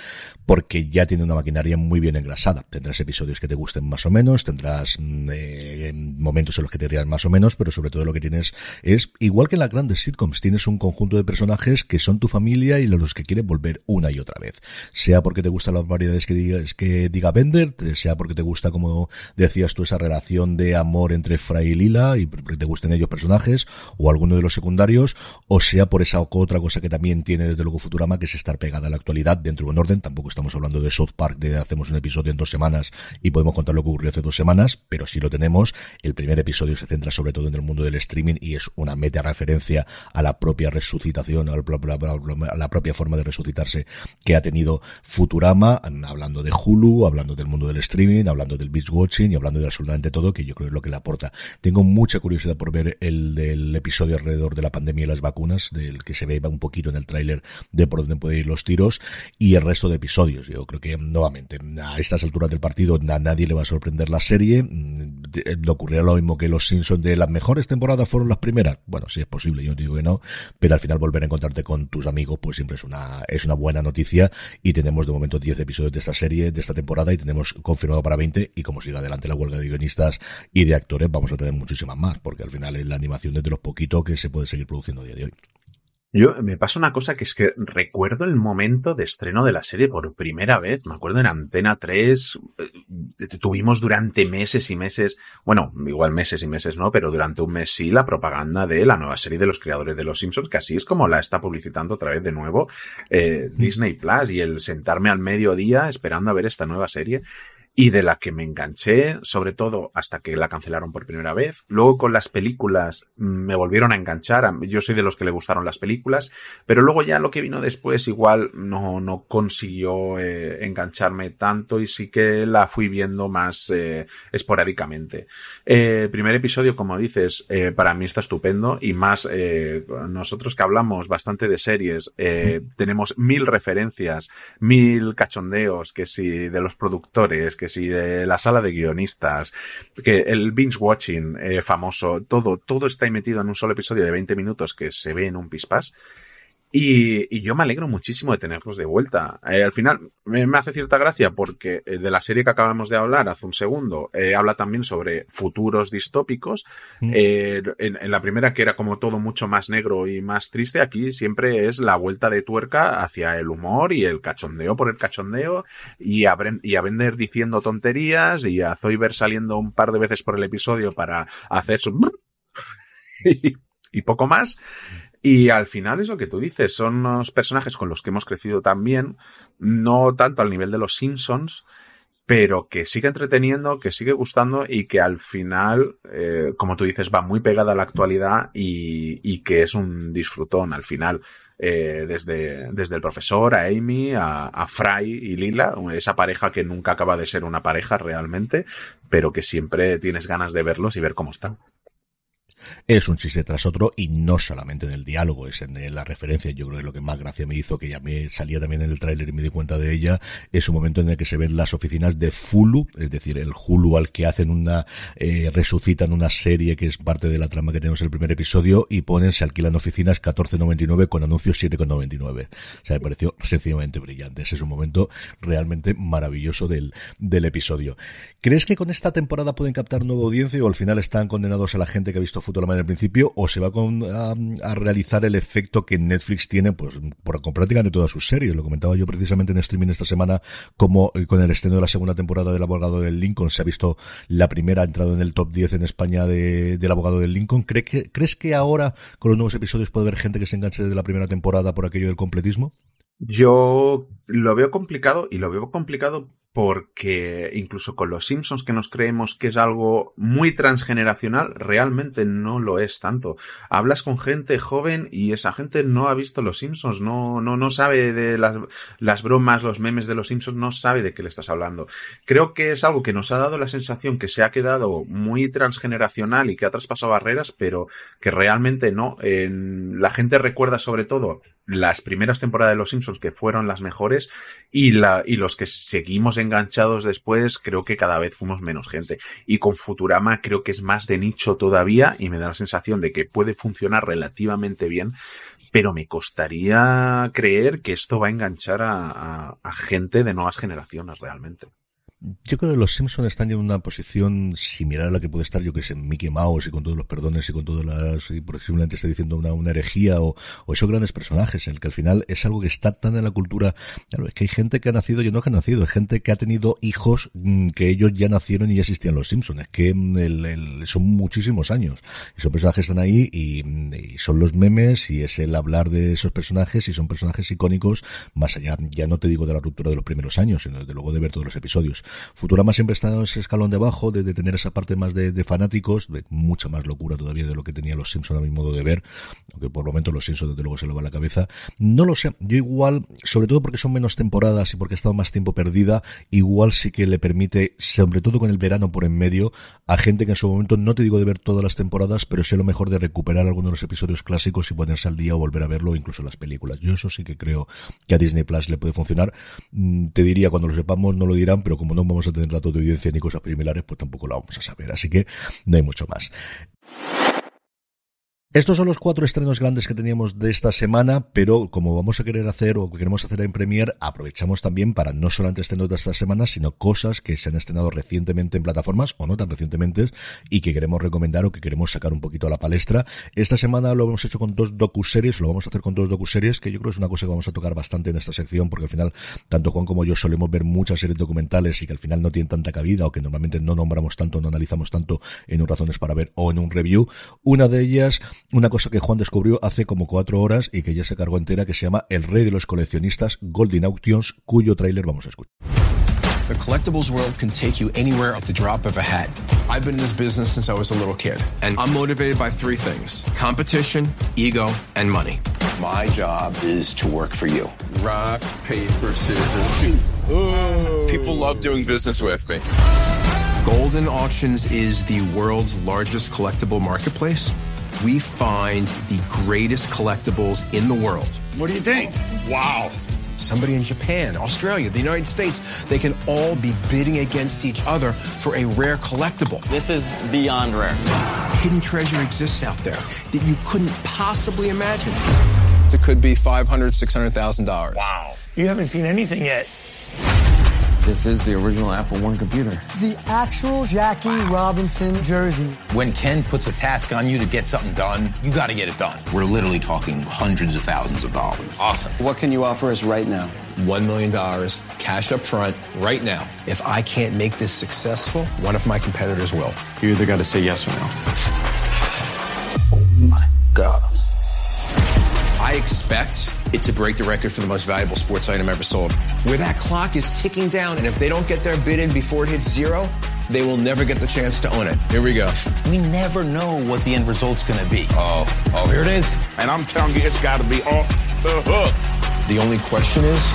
porque ya tiene una maquinaria muy bien engrasada. Tendrás episodios que te gusten más o menos, tendrás mm, eh, momentos en los que te rías más o menos, pero sobre todo lo que tienes es, igual que en las grandes sitcoms, tienes un conjunto de personajes que son tu familia y los que quieres volver una y otra vez sea porque te gustan las variedades que diga, que diga Bender, sea porque te gusta, como decías tú, esa relación de amor entre Fry y Lila y te gusten ellos personajes o alguno de los secundarios, o sea por esa otra cosa que también tiene desde luego Futurama, que es estar pegada a la actualidad dentro de un orden. Tampoco estamos hablando de South Park, de hacemos un episodio en dos semanas y podemos contar lo que ocurrió hace dos semanas, pero sí lo tenemos. El primer episodio se centra sobre todo en el mundo del streaming y es una meta referencia a la propia resucitación, a la propia forma de resucitarse que ha tenido Futurama, hablando de Hulu, hablando del mundo del streaming, hablando del beach watching y hablando de absolutamente todo, que yo creo es lo que le aporta. Tengo mucha curiosidad por ver el del episodio alrededor de la pandemia y las vacunas, del que se ve un poquito en el tráiler de por dónde pueden ir los tiros, y el resto de episodios. Yo creo que, nuevamente, a estas alturas del partido a nadie le va a sorprender la serie. Le ocurrirá lo mismo que los Simpsons de las mejores temporadas fueron las primeras. Bueno, sí es posible, yo digo que no, pero al final volver a encontrarte con tus amigos, pues siempre es una, es una buena noticia y tenemos de momento 10 episodios de esta serie, de esta temporada y tenemos confirmado para 20 y como siga adelante la huelga de guionistas y de actores vamos a tener muchísimas más porque al final es la animación es de los poquitos que se puede seguir produciendo a día de hoy. Yo me pasa una cosa que es que recuerdo el momento de estreno de la serie por primera vez. Me acuerdo en Antena 3, eh, tuvimos durante meses y meses, bueno, igual meses y meses no, pero durante un mes sí la propaganda de la nueva serie de los creadores de los Simpsons, que así es como la está publicitando otra vez de nuevo eh, Disney Plus y el sentarme al mediodía esperando a ver esta nueva serie y de la que me enganché, sobre todo hasta que la cancelaron por primera vez. Luego con las películas me volvieron a enganchar. Yo soy de los que le gustaron las películas, pero luego ya lo que vino después igual no, no consiguió eh, engancharme tanto y sí que la fui viendo más eh, esporádicamente. Eh, primer episodio, como dices, eh, para mí está estupendo y más nosotros que hablamos bastante de series, tenemos mil referencias, mil cachondeos, que si de los productores, que si de la sala de guionistas, que el binge watching eh, famoso, todo, todo está metido en un solo episodio de 20 minutos que se ve en un pispás. Y, y yo me alegro muchísimo de tenerlos de vuelta. Eh, al final me, me, hace cierta gracia porque eh, de la serie que acabamos de hablar hace un segundo, eh, habla también sobre futuros distópicos. Mm. En, en, la primera que era como todo mucho más negro y más triste, aquí siempre es la vuelta de tuerca hacia el humor y el cachondeo por el cachondeo y a, y a Bender diciendo tonterías y a Zoiber saliendo un par de veces por el episodio para hacer su... y, y poco más. Y al final es lo que tú dices, son unos personajes con los que hemos crecido también, no tanto al nivel de los Simpsons, pero que sigue entreteniendo, que sigue gustando y que al final, eh, como tú dices, va muy pegada a la actualidad y, que es un disfrutón al final. Eh, desde, desde el profesor a Amy, a Fry y Lila, esa pareja que nunca acaba de ser una pareja realmente, pero que siempre tienes ganas de verlos y ver cómo están. Es un chiste tras otro y no solamente en el diálogo, es en la referencia. Yo creo que lo que más gracia me hizo, que ya me salía también en el tráiler y me di cuenta de ella, es un momento en el que se ven las oficinas de Hulu, es decir, el Hulu al que hacen una, eh, resucitan una serie que es parte de la trama que tenemos en el primer episodio y ponen, se alquilan oficinas 14.99 con anuncios 7.99. O sea, me pareció sencillamente brillante. Ese es un momento realmente maravilloso del, del episodio. ¿Crees que con esta temporada pueden captar nueva audiencia o al final están condenados a la gente que ha visto Fútbol en el principio o se va a, realizar el efecto que Netflix tiene pues por, con prácticamente todas sus series? Lo comentaba yo precisamente en streaming esta semana como eh, con el estreno de la segunda temporada del abogado del Lincoln se ha visto la primera ha entrado en el top 10 en España de, del abogado del Lincoln. ¿Crees que, ¿Crees que ahora con los nuevos episodios puede haber gente que se enganche desde la primera temporada por aquello del completismo? Yo lo veo complicado y lo veo complicado porque incluso con los Simpsons que nos creemos que es algo muy transgeneracional, realmente no lo es tanto. Hablas con gente joven y esa gente no ha visto los Simpsons, no, no, no sabe de las, las bromas, los memes de los Simpsons, no sabe de qué le estás hablando. Creo que es algo que nos ha dado la sensación que se ha quedado muy transgeneracional y que ha traspasado barreras, pero que realmente no. La gente recuerda sobre todo las primeras temporadas de los Simpsons que fueron las mejores y la, y los que seguimos en enganchados después, creo que cada vez fuimos menos gente. Y con Futurama creo que es más de nicho todavía y me da la sensación de que puede funcionar relativamente bien, pero me costaría creer que esto va a enganchar a, a gente de nuevas generaciones realmente. Yo creo que los Simpsons están en una posición similar a la que puede estar, yo que sé, Mickey Mouse y con todos los perdones y con todas las, y posiblemente esté diciendo una, una herejía o, o, esos grandes personajes, en el que al final es algo que está tan en la cultura. Claro, es que hay gente que ha nacido y no que ha nacido, hay gente que ha tenido hijos mm, que ellos ya nacieron y ya existían los Simpsons. Es que mm, el, el, son muchísimos años. Y son personajes están ahí y, y, son los memes y es el hablar de esos personajes y son personajes icónicos más allá, ya no te digo de la ruptura de los primeros años, sino desde luego de ver todos los episodios. Futurama siempre está en ese escalón de abajo, de, de tener esa parte más de, fanáticos, de mucha más locura todavía de lo que tenía los Simpsons a mi modo de ver, aunque por el momento los Simpsons desde luego se lo va a la cabeza. No lo sé, yo igual, sobre todo porque son menos temporadas y porque ha estado más tiempo perdida, igual sí que le permite, sobre todo con el verano por en medio, a gente que en su momento no te digo de ver todas las temporadas, pero sé lo mejor de recuperar algunos de los episodios clásicos y ponerse al día o volver a verlo, incluso las películas. Yo eso sí que creo que a Disney Plus le puede funcionar. Mm, te diría, cuando lo sepamos no lo dirán, pero como no vamos a tener datos de audiencia ni cosas similares, pues tampoco lo vamos a saber. Así que no hay mucho más. Estos son los cuatro estrenos grandes que teníamos de esta semana, pero como vamos a querer hacer o queremos hacer en Premiere, aprovechamos también para no solamente estrenos de esta semana, sino cosas que se han estrenado recientemente en plataformas o no tan recientemente y que queremos recomendar o que queremos sacar un poquito a la palestra. Esta semana lo hemos hecho con dos docuseries, lo vamos a hacer con dos docuseries, que yo creo que es una cosa que vamos a tocar bastante en esta sección, porque al final, tanto Juan como yo solemos ver muchas series documentales y que al final no tienen tanta cabida o que normalmente no nombramos tanto, no analizamos tanto en un razones para ver o en un review. Una de ellas, una cosa que Juan descubrió hace como cuatro horas y que ya se cargó entera, que se llama El Rey de los Coleccionistas, Golden Auctions, cuyo tráiler vamos a escuchar. The collectibles world can take you anywhere at the drop of a hat. I've been in this business since I was a little kid, and I'm motivated by three things competition, ego, and money. My job is to work for you. Rock, paper, scissors. People love doing business with me. Golden Auctions is the world's largest collectible marketplace. We find the greatest collectibles in the world. What do you think? Wow. Somebody in Japan, Australia, the United States, they can all be bidding against each other for a rare collectible. This is beyond rare. Hidden treasure exists out there that you couldn't possibly imagine. It could be $500,000, $600,000. Wow. You haven't seen anything yet. This is the original Apple One computer. The actual Jackie Robinson jersey. When Ken puts a task on you to get something done, you got to get it done. We're literally talking hundreds of thousands of dollars. Awesome. What can you offer us right now? $1 million cash up front right now. If I can't make this successful, one of my competitors will. You either got to say yes or no. Oh my God. I expect it to break the record for the most valuable sports item ever sold. Where that clock is ticking down, and if they don't get their bid in before it hits zero, they will never get the chance to own it. Here we go. We never know what the end result's going to be. Oh, oh, here it is. And I'm telling you, it's got to be off the hook. The only question is,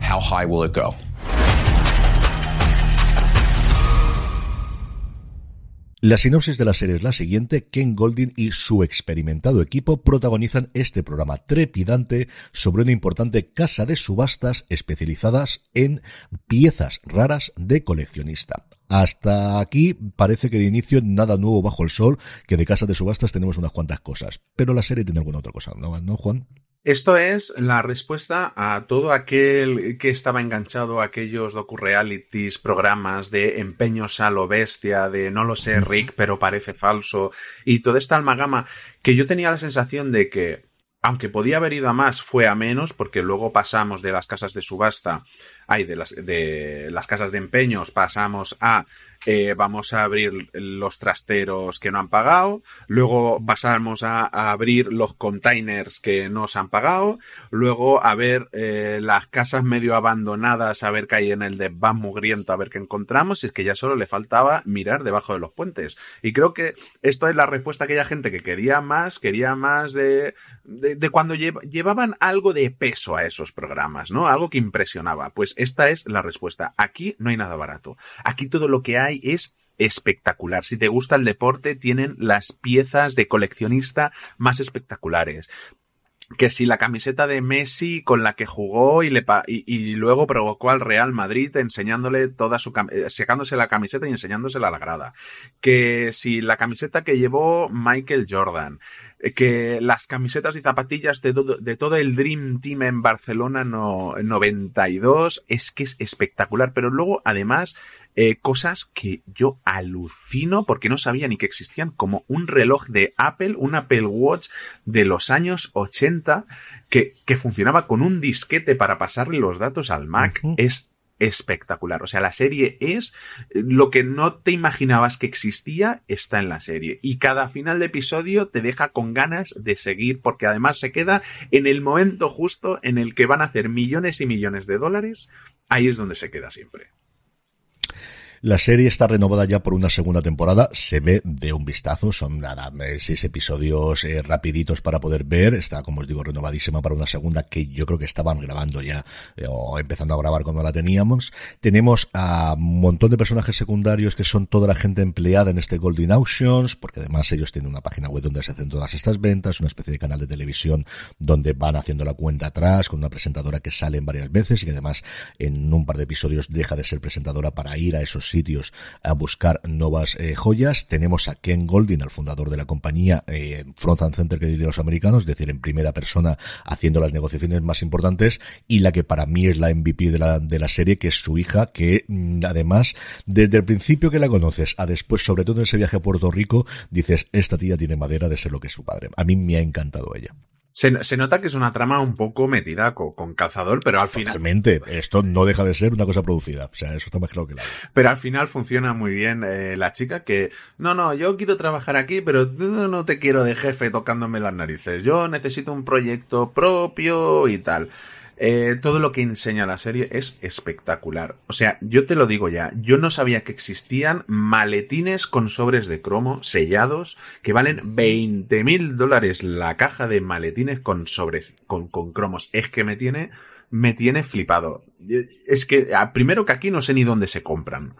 how high will it go? La sinopsis de la serie es la siguiente. Ken Goldin y su experimentado equipo protagonizan este programa trepidante sobre una importante casa de subastas especializadas en piezas raras de coleccionista. Hasta aquí parece que de inicio nada nuevo bajo el sol, que de casa de subastas tenemos unas cuantas cosas. Pero la serie tiene alguna otra cosa, ¿no, ¿No Juan? Esto es la respuesta a todo aquel que estaba enganchado a aquellos docu-realities, programas de empeños a lo bestia, de no lo sé, Rick, pero parece falso, y toda esta almagama que yo tenía la sensación de que, aunque podía haber ido a más, fue a menos, porque luego pasamos de las casas de subasta, ay, de las, de las casas de empeños, pasamos a eh, vamos a abrir los trasteros que no han pagado, luego pasamos a, abrir los containers que no se han pagado, luego a ver eh, las casas medio abandonadas, a ver qué hay en el desván mugriento, a ver qué encontramos, y es que ya solo le faltaba mirar debajo de los puentes. Y creo que esto es la respuesta a aquella gente que quería más, quería más de, de, cuando llevaban algo de peso a esos programas, ¿no? Algo que impresionaba. Pues esta es la respuesta. Aquí no hay nada barato. Aquí todo lo que hay es espectacular. Si te gusta el deporte, tienen las piezas de coleccionista más espectaculares que si la camiseta de Messi con la que jugó y, le y, luego provocó al Real Madrid enseñándole toda su eh, la camiseta y enseñándosela a la grada. Que si la camiseta que llevó Michael Jordan. Eh, que las camisetas y zapatillas de todo, de todo el Dream Team en Barcelona no, 92 es que es espectacular. Pero luego, además, eh, cosas que yo alucino porque no sabía ni que existían, como un reloj de Apple, un Apple Watch de los años 80 que, que funcionaba con un disquete para pasarle los datos al Mac. Es espectacular. O sea, la serie es lo que no te imaginabas que existía, está en la serie. Y cada final de episodio te deja con ganas de seguir, porque además se queda en el momento justo en el que van a hacer millones y millones de dólares. Ahí es donde se queda siempre. La serie está renovada ya por una segunda temporada, se ve de un vistazo, son nada, seis episodios eh, rapiditos para poder ver, está como os digo renovadísima para una segunda que yo creo que estaban grabando ya eh, o empezando a grabar cuando la teníamos. Tenemos a un montón de personajes secundarios que son toda la gente empleada en este Golden Auctions, porque además ellos tienen una página web donde se hacen todas estas ventas, una especie de canal de televisión donde van haciendo la cuenta atrás con una presentadora que sale varias veces y que además en un par de episodios deja de ser presentadora para ir a esos sitios a buscar nuevas eh, joyas. Tenemos a Ken Goldin, el fundador de la compañía eh, Front and Center que dirían los americanos, es decir, en primera persona haciendo las negociaciones más importantes y la que para mí es la MVP de la, de la serie, que es su hija, que mm, además desde el principio que la conoces a después, sobre todo en ese viaje a Puerto Rico, dices, esta tía tiene madera de ser lo que es su padre. A mí me ha encantado ella. Se, nota que es una trama un poco metida con, calzador, pero al final. Realmente, esto no deja de ser una cosa producida. O sea, eso está más claro que la. Pero al final funciona muy bien eh, la chica que. No, no, yo quiero trabajar aquí, pero no te quiero de jefe tocándome las narices. Yo necesito un proyecto propio y tal. Eh, todo lo que enseña la serie es espectacular. O sea, yo te lo digo ya, yo no sabía que existían maletines con sobres de cromo sellados que valen 20 mil dólares la caja de maletines con sobres, con, con cromos. Es que me tiene, me tiene flipado. Es que, primero que aquí no sé ni dónde se compran.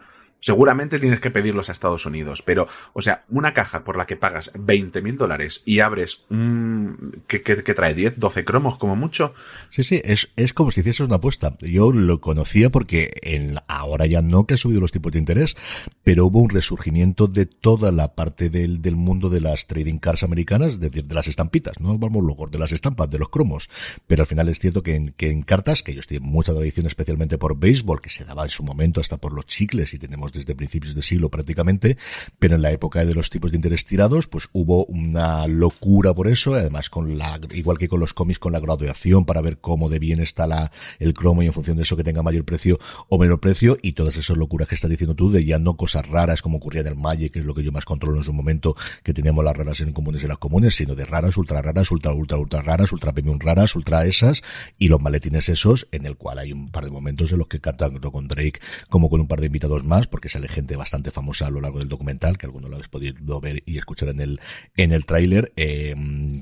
Seguramente tienes que pedirlos a Estados Unidos, pero, o sea, una caja por la que pagas 20 mil dólares y abres un... ¿qué, trae? ¿10, 12 cromos como mucho? Sí, sí, es, es como si hicieses una apuesta. Yo lo conocía porque en, ahora ya no que ha subido los tipos de interés, pero hubo un resurgimiento de toda la parte del, del mundo de las trading cars americanas, de, de las estampitas, no vamos locos, de las estampas, de los cromos. Pero al final es cierto que en, que en cartas, que ellos tienen mucha tradición especialmente por béisbol, que se daba en su momento hasta por los chicles y tenemos desde principios de siglo prácticamente, pero en la época de los tipos de interés tirados, pues hubo una locura por eso, además con la, igual que con los cómics, con la graduación para ver cómo de bien está la, el cromo y en función de eso que tenga mayor precio o menor precio y todas esas locuras que estás diciendo tú de ya no cosas raras como ocurría en el Magic, que es lo que yo más controlo en su momento, que teníamos las raras en comunes y las comunes, sino de raras, ultra raras, ultra, ultra, ultra raras, ultra premium raras, ultra esas y los maletines esos en el cual hay un par de momentos en los que cantan tanto con Drake como con un par de invitados más, porque porque sale gente bastante famosa a lo largo del documental, que algunos lo habéis podido ver y escuchar en el, en el tráiler, eh,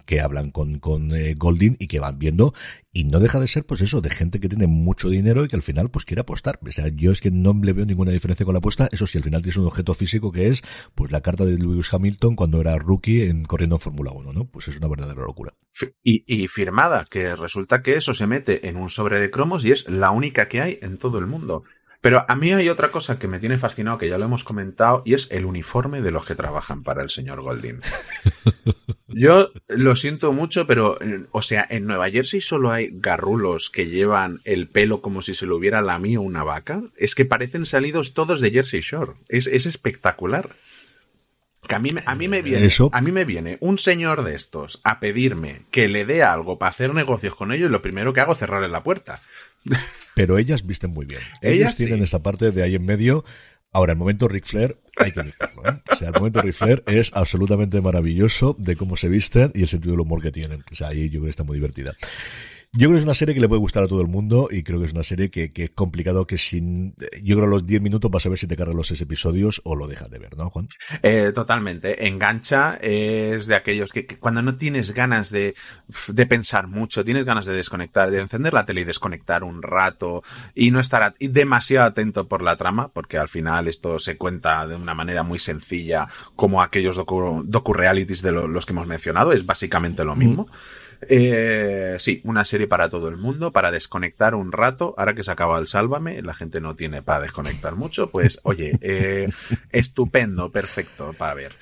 que hablan con, con eh, y que van viendo. Y no deja de ser pues eso de gente que tiene mucho dinero y que al final pues quiere apostar. O sea yo es que no le veo ninguna diferencia con la apuesta. Eso sí al final tienes un objeto físico que es pues la carta de Lewis Hamilton cuando era rookie en corriendo en Fórmula 1 no pues es una verdadera locura. Y, y firmada que resulta que eso se mete en un sobre de cromos y es la única que hay en todo el mundo pero a mí hay otra cosa que me tiene fascinado, que ya lo hemos comentado, y es el uniforme de los que trabajan para el señor Goldin. Yo lo siento mucho, pero, o sea, en Nueva Jersey solo hay garrulos que llevan el pelo como si se lo hubiera lamido una vaca. Es que parecen salidos todos de Jersey Shore. Es, es espectacular. Que a mí, a mí me viene, a mí me viene un señor de estos a pedirme que le dé algo para hacer negocios con ellos y lo primero que hago es cerrarle la puerta. Pero ellas visten muy bien. Ellas, tienen esa parte de ahí en medio. Ahora, el momento Ric Flair, hay que decirlo, ¿eh? O sea, el momento Ric Flair es absolutamente maravilloso de cómo se visten y el sentido del humor que tienen. O sea, ahí yo creo que está muy divertida. Yo creo que es una serie que le puede gustar a todo el mundo y creo que es una serie que, que es complicado que sin... Yo creo a los 10 minutos vas a ver si te cargan los 6 episodios o lo dejas de ver, ¿no, Juan? Eh, totalmente. Engancha es de aquellos que, que, cuando no tienes ganas de, de pensar mucho, tienes ganas de desconectar, de encender la tele y desconectar un rato y no estar demasiado atento por la trama, porque al final esto se cuenta de una manera muy sencilla como aquellos docu, docu-realities de lo, los que hemos mencionado, es básicamente lo mismo. Mm. Eh, sí, una serie para todo el mundo, para desconectar un rato. Ahora que se acaba el Sálvame, la gente no tiene para desconectar mucho, pues oye, eh, estupendo, perfecto para ver.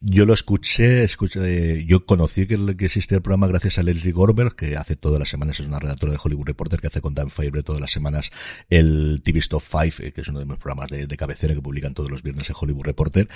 Yo lo escuché, escuché yo conocí que, existe el programa gracias a Leslie Gorberg, que hace todas las semanas, es una redactora de Hollywood Reporter que hace con Dan Fabre todas las semanas el TV Stop 5, eh, que es uno de mis programas de, cabecera que publican todos los viernes en Hollywood Reporter,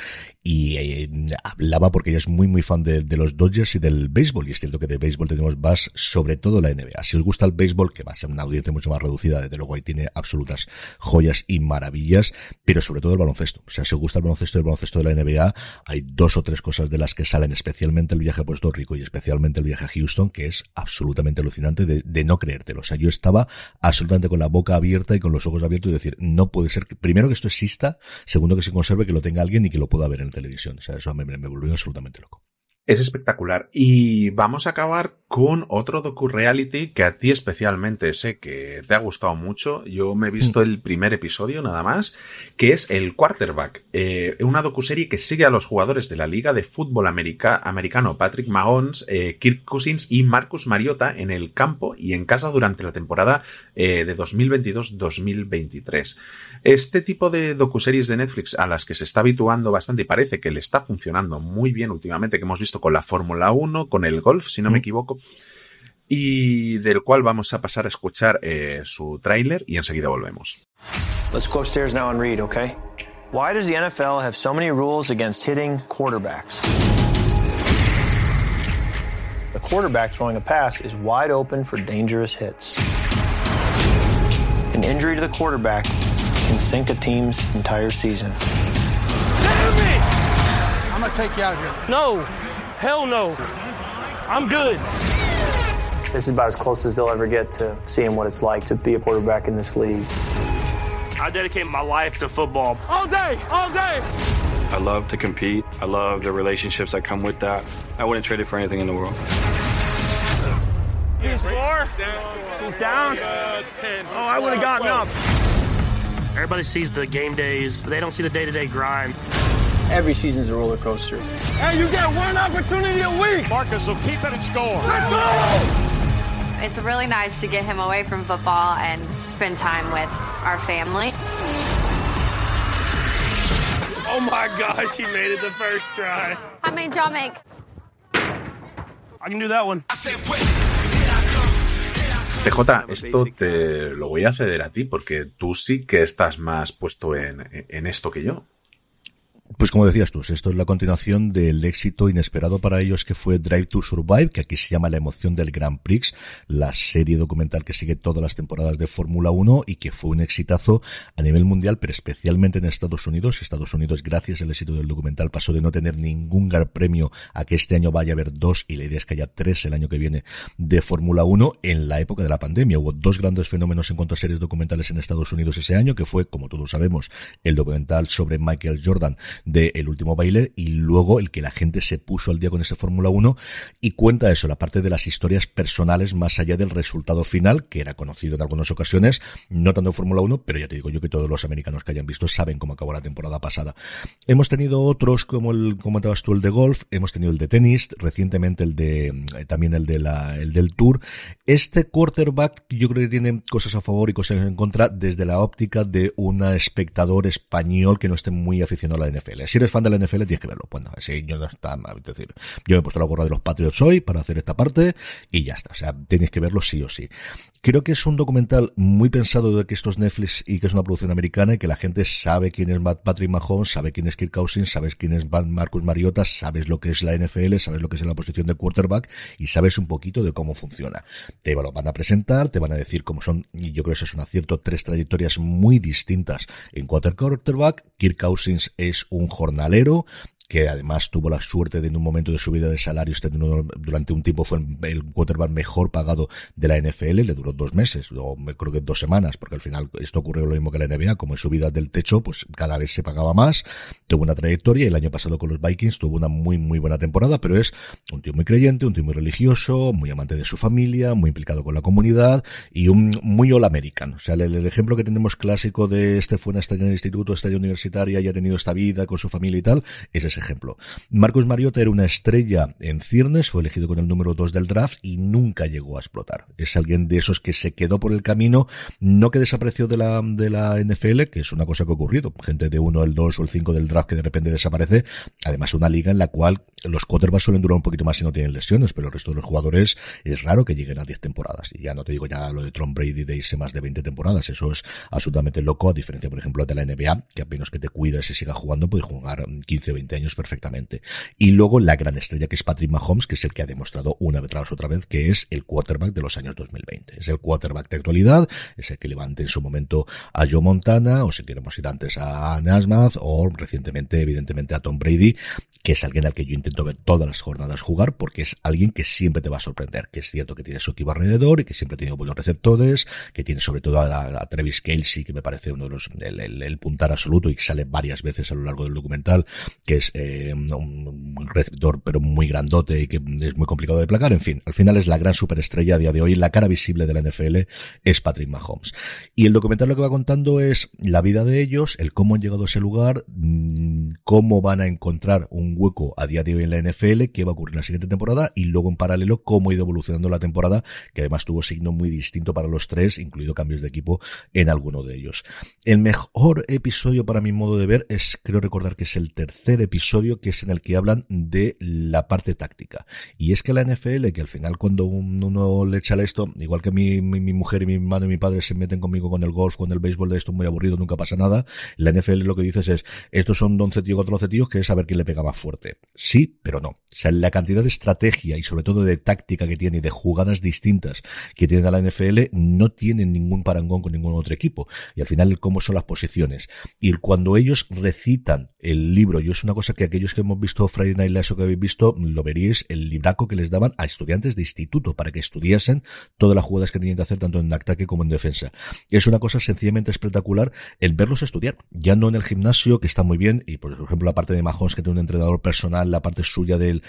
y eh, hablaba porque ella es muy muy fan de, de, los Dodgers y del béisbol, y es cierto que de béisbol tenemos más, sobre todo la NBA. Si os gusta el béisbol, que va a ser una audiencia mucho más reducida, desde luego ahí tiene absolutas joyas y maravillas, pero sobre todo el baloncesto. O sea, si os gusta el baloncesto y el baloncesto de la NBA, hay dos o tres cosas de las que salen, especialmente el viaje a Puerto Rico y especialmente el viaje a Houston, que es absolutamente alucinante de, no creértelo. O sea, yo estaba absolutamente con la boca abierta y con los ojos abiertos y decir, no puede ser que, primero que esto exista, segundo que se conserve, que lo tenga alguien y que lo pueda ver en televisión. O sea, eso me, me volvió absolutamente loco. Es espectacular. Y vamos a acabar con otro docu-reality que a ti especialmente sé que te ha gustado mucho. Yo me he visto el primer episodio nada más, que es el Quarterback. Eh, una docuserie que sigue a los jugadores de la Liga de Fútbol America, Americano Patrick Mahomes, eh, Kirk Cousins y Marcus Mariota en el campo y en casa durante la temporada eh, de 2022-2023. Este tipo de docuseries de Netflix a las que se está habituando bastante y parece que le está funcionando muy bien últimamente, que hemos visto con la Fórmula 1, con el golf, si no me equivoco, y del cual vamos a pasar a escuchar eh, su tráiler y enseguida volvemos. Let's go upstairs now and read, okay? Why does the NFL have so many rules against hitting quarterbacks? The quarterback throwing a pass is wide open for dangerous hits. An injury to the quarterback can sink a team's entire season. Damn it! I'm gonna take you out here. No! Hell no. I'm good. This is about as close as they'll ever get to seeing what it's like to be a quarterback in this league. I dedicate my life to football. All day, all day. I love to compete. I love the relationships that come with that. I wouldn't trade it for anything in the world. He's four. He's down. Oh, I would have gotten up. Everybody sees the game days, but they don't see the day-to-day grind. Every season's a roller coaster. And you get one opportunity a week. Marcus will keep it and score. Let's go! It's really nice to get him away from football and spend time with our family. Oh my gosh, he made it the first try. How many did y'all make? I can do that one. CJ, esto te lo voy a ceder a ti porque tú sí que estás más puesto en, en esto que yo. Pues como decías tú, esto es la continuación del éxito inesperado para ellos que fue Drive to Survive, que aquí se llama La emoción del Grand Prix, la serie documental que sigue todas las temporadas de Fórmula 1 y que fue un exitazo a nivel mundial, pero especialmente en Estados Unidos. Estados Unidos, gracias al éxito del documental, pasó de no tener ningún gran premio a que este año vaya a haber dos y la idea es que haya tres el año que viene de Fórmula 1 en la época de la pandemia. Hubo dos grandes fenómenos en cuanto a series documentales en Estados Unidos ese año, que fue, como todos sabemos, el documental sobre Michael Jordan de El último baile y luego el que la gente se puso al día con ese Fórmula 1 y cuenta eso, la parte de las historias personales más allá del resultado final, que era conocido en algunas ocasiones, no tanto Fórmula 1, pero ya te digo yo que todos los americanos que hayan visto saben cómo acabó la temporada pasada. Hemos tenido otros como el, comentabas tú, el de golf, hemos tenido el de tenis, recientemente el de, eh, también el de la, el del tour. Este quarterback yo creo que tiene cosas a favor y cosas en contra desde la óptica de un espectador español que no esté muy aficionado a la NFL. Si eres fan de la NFL tienes que verlo. Bueno, así yo no está. Es decir, yo me he puesto la gorra de los Patriots hoy para hacer esta parte y ya está. O sea, tienes que verlo sí o sí. Creo que es un documental muy pensado de que esto es Netflix y que es una producción americana y que la gente sabe quién es Patrick Mahomes, sabe quién es Kirk Cousins, sabes quién es Marcus Mariota, sabes lo que es la NFL, sabes lo que es la posición de quarterback y sabes un poquito de cómo funciona. Te lo van a presentar, te van a decir cómo son, y yo creo que eso es un acierto, tres trayectorias muy distintas en quarterback. Kirk Cousins es un jornalero, que además tuvo la suerte de en un momento de subida de salarios durante un tiempo fue el quarterback mejor pagado de la NFL, le duró dos meses, o creo que dos semanas, porque al final esto ocurrió lo mismo que la NBA, como en subida del techo, pues cada vez se pagaba más, tuvo una trayectoria, el año pasado con los Vikings tuvo una muy muy buena temporada, pero es un tío muy creyente, un tío muy religioso, muy amante de su familia, muy implicado con la comunidad y un muy all American. O sea, el, ejemplo que tenemos clásico de este fue en el instituto, estadio universitaria y ha tenido esta vida con su familia y tal, es ese ejemplo. Marcus Mariota era una estrella en ciernes, fue elegido con el número 2 del draft y nunca llegó a explotar. Es alguien de esos que se quedó por el camino, no que desapareció de la, de la NFL, que es una cosa que ha ocurrido. Gente de 1, el 2 o el 5 del draft que de repente desaparece. Además, una liga en la cual los quarterbacks suelen durar un poquito más si no tienen lesiones, pero el resto de los jugadores es raro que lleguen a 10 temporadas. Y ya no te digo ya lo de Tom Brady de irse más de 20 temporadas. Eso es absolutamente loco, a diferencia, por ejemplo, de la NBA, que apenas que te cuides y siga jugando, puede jugar 15 o 20 años perfectamente. Y luego la gran estrella que es Patrick Mahomes, que es el que ha demostrado una vez tras otra vez que es el quarterback de los años 2020. Es el quarterback de actualidad, es el que levante en su momento a Joe Montana, o si queremos ir antes a Nasmath, o recientemente, evidentemente, a Tom Brady, que es alguien al que yo intento ver todas las jornadas jugar, porque es alguien que siempre te va a sorprender, que es cierto que tiene su equipo alrededor y que siempre ha tenido buenos receptores, que tiene sobre todo a, Travis Kelsey, que me parece uno de los, el, puntar absoluto y que sale varias veces a lo largo del documental, que es eh, un, receptor pero muy grandote y que es muy complicado de placar, en fin, al final es la gran superestrella a día de hoy, la cara visible de la NFL es Patrick Mahomes. Y el documental lo que va contando es la vida de ellos, el cómo han llegado a ese lugar, mm, cómo van a encontrar un hueco a día de hoy en la NFL, qué va a ocurrir en la siguiente temporada y luego en paralelo cómo ha ido evolucionando la temporada, que además tuvo signo muy distinto para los tres, incluido cambios de equipo en alguno de ellos. El mejor episodio para mi modo de ver es, creo recordar que es el tercer episodio, que es en el que hablan de la parte táctica. Y es que la NFL, que al final cuando uno le echa esto, igual que mi, mi, mujer y mi hermano y mi padre se meten conmigo con el golf, con el béisbol de esto muy aburrido, nunca pasa nada, la NFL lo que dices es, estos son 11 tíos contra 11 tíos, que es saber quién le pega más fuerte. Sí, pero no. O sea, la cantidad de estrategia y sobre todo de táctica que tiene y de jugadas distintas que tiene la NFL no tienen ningún parangón con ningún otro equipo. Y al final, cómo son las posiciones. Y cuando ellos recitan el libro, yo es una cosa que aquellos que hemos visto Friday Night Lights o que habéis visto, lo veríais, el libraco que les daban a estudiantes de instituto para que estudiasen todas las jugadas que tenían que hacer tanto en ataque como en defensa. Es una cosa sencillamente espectacular el verlos estudiar. Ya no en el gimnasio, que está muy bien, y por ejemplo la parte de Mahomes que tiene un entrenador personal, la parte suya del,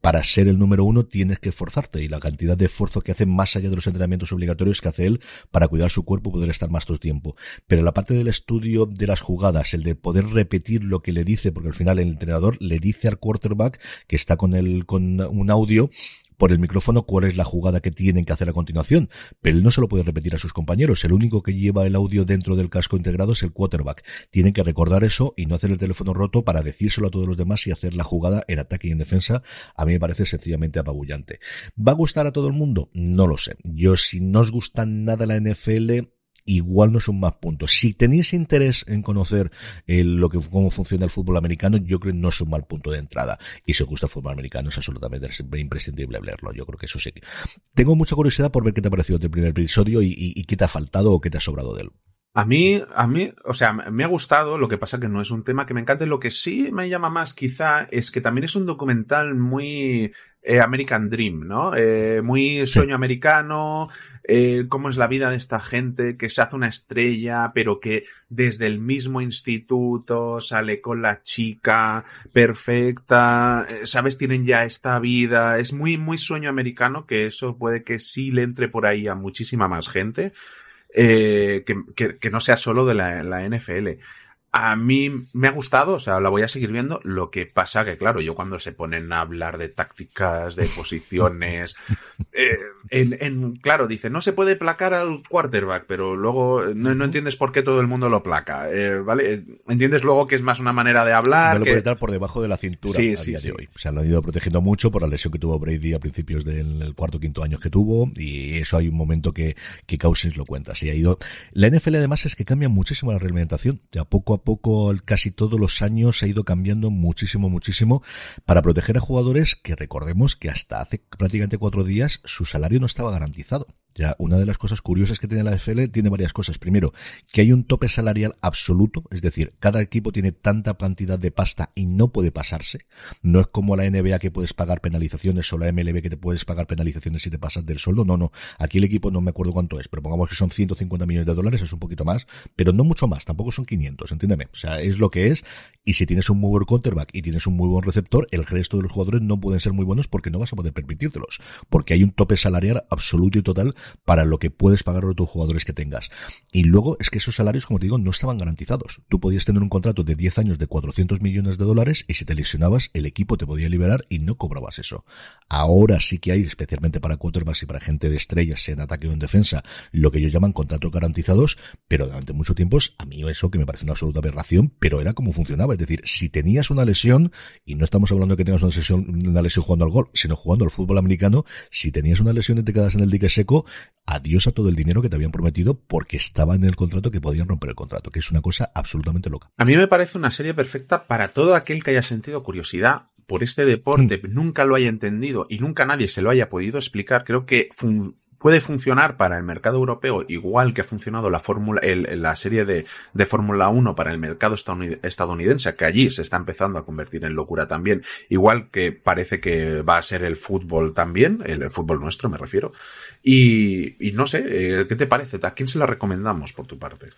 para ser el número uno tienes que esforzarte y la cantidad de esfuerzo que hace más allá de los entrenamientos obligatorios que hace él para cuidar su cuerpo y poder estar más todo tiempo. Pero la parte del estudio de las jugadas, el de poder repetir lo que le dice, porque al final el entrenador le dice al quarterback que está con el, con un audio por el micrófono cuál es la jugada que tienen que hacer a continuación, pero él no se lo puede repetir a sus compañeros. El único que lleva el audio dentro del casco integrado es el quarterback. Tienen que recordar eso y no hacer el teléfono roto para decírselo a todos los demás y hacer la jugada en ataque y en defensa. A mí me parece sencillamente apabullante. ¿Va a gustar a todo el mundo? No lo sé. Yo si no os gusta nada la NFL, igual no es un más punto. Si tenéis interés en conocer lo que, cómo funciona el fútbol americano, yo creo que no es un mal punto de entrada. Y si os gusta el fútbol americano, es absolutamente imprescindible leerlo. Yo creo que eso sí. Tengo mucha curiosidad por ver qué te ha parecido el primer episodio y, y qué te ha faltado o qué te ha sobrado de él. A mí, a mí, o sea, me ha gustado, lo que pasa que no es un tema que me encante. Lo que sí me llama más quizá es que también es un documental muy eh, American Dream, ¿no? Eh, muy sueño americano, eh, cómo es la vida de esta gente que se hace una estrella, pero que desde el mismo instituto sale con la chica perfecta, sabes, tienen ya esta vida. Es muy, muy sueño americano que eso puede que sí le entre por ahí a muchísima más gente eh, que, que, que, no sea solo de la, la NFL. A mí me ha gustado, o sea, la voy a seguir viendo. Lo que pasa que, claro, yo cuando se ponen a hablar de tácticas, de posiciones, eh, en, en, claro, dice, no se puede placar al quarterback, pero luego no, no entiendes por qué todo el mundo lo placa, eh, ¿vale? Eh, entiendes luego que es más una manera de hablar. No lo que... puede estar por debajo de la cintura sí, a sí, día sí. de hoy. O sea, lo han ido protegiendo mucho por la lesión que tuvo Brady a principios del cuarto quinto año que tuvo, y eso hay un momento que, que Cousins lo cuenta. Sí, ha ido. La NFL además es que cambia muchísimo la reglamentación. Ya poco a poco, casi todos los años, ha ido cambiando muchísimo, muchísimo para proteger a jugadores que recordemos que hasta hace prácticamente cuatro días su salario no estaba garantizado. Ya, una de las cosas curiosas que tiene la FL tiene varias cosas. Primero, que hay un tope salarial absoluto, es decir, cada equipo tiene tanta cantidad de pasta y no puede pasarse. No es como la NBA que puedes pagar penalizaciones o la MLB que te puedes pagar penalizaciones si te pasas del sueldo. No, no. Aquí el equipo no me acuerdo cuánto es, pero pongamos que son 150 millones de dólares, es un poquito más, pero no mucho más, tampoco son 500, entiéndeme. O sea, es lo que es. Y si tienes un muy buen quarterback y tienes un muy buen receptor, el resto de los jugadores no pueden ser muy buenos porque no vas a poder permitírtelos. Porque hay un tope salarial absoluto y total para lo que puedes pagar a jugadores que tengas. Y luego es que esos salarios, como te digo, no estaban garantizados. Tú podías tener un contrato de 10 años de 400 millones de dólares y si te lesionabas, el equipo te podía liberar y no cobrabas eso. Ahora sí que hay, especialmente para quarterbacks y para gente de estrellas, en ataque o en defensa, lo que ellos llaman contratos garantizados, pero durante mucho tiempo, a mí eso que me parece una absoluta aberración, pero era como funcionaba. Es decir, si tenías una lesión, y no estamos hablando de que tengas una lesión, una lesión jugando al gol, sino jugando al fútbol americano, si tenías una lesión y te quedas en el dique seco, adiós a todo el dinero que te habían prometido porque estaba en el contrato que podían romper el contrato, que es una cosa absolutamente loca. A mí me parece una serie perfecta para todo aquel que haya sentido curiosidad por este deporte, mm. nunca lo haya entendido y nunca nadie se lo haya podido explicar. Creo que fun puede funcionar para el mercado europeo igual que ha funcionado la fórmula, la serie de, de Fórmula 1 para el mercado estadounidense, que allí se está empezando a convertir en locura también, igual que parece que va a ser el fútbol también, el, el fútbol nuestro me refiero. Y, y no sé, eh, ¿qué te parece? ¿A quién se la recomendamos por tu parte?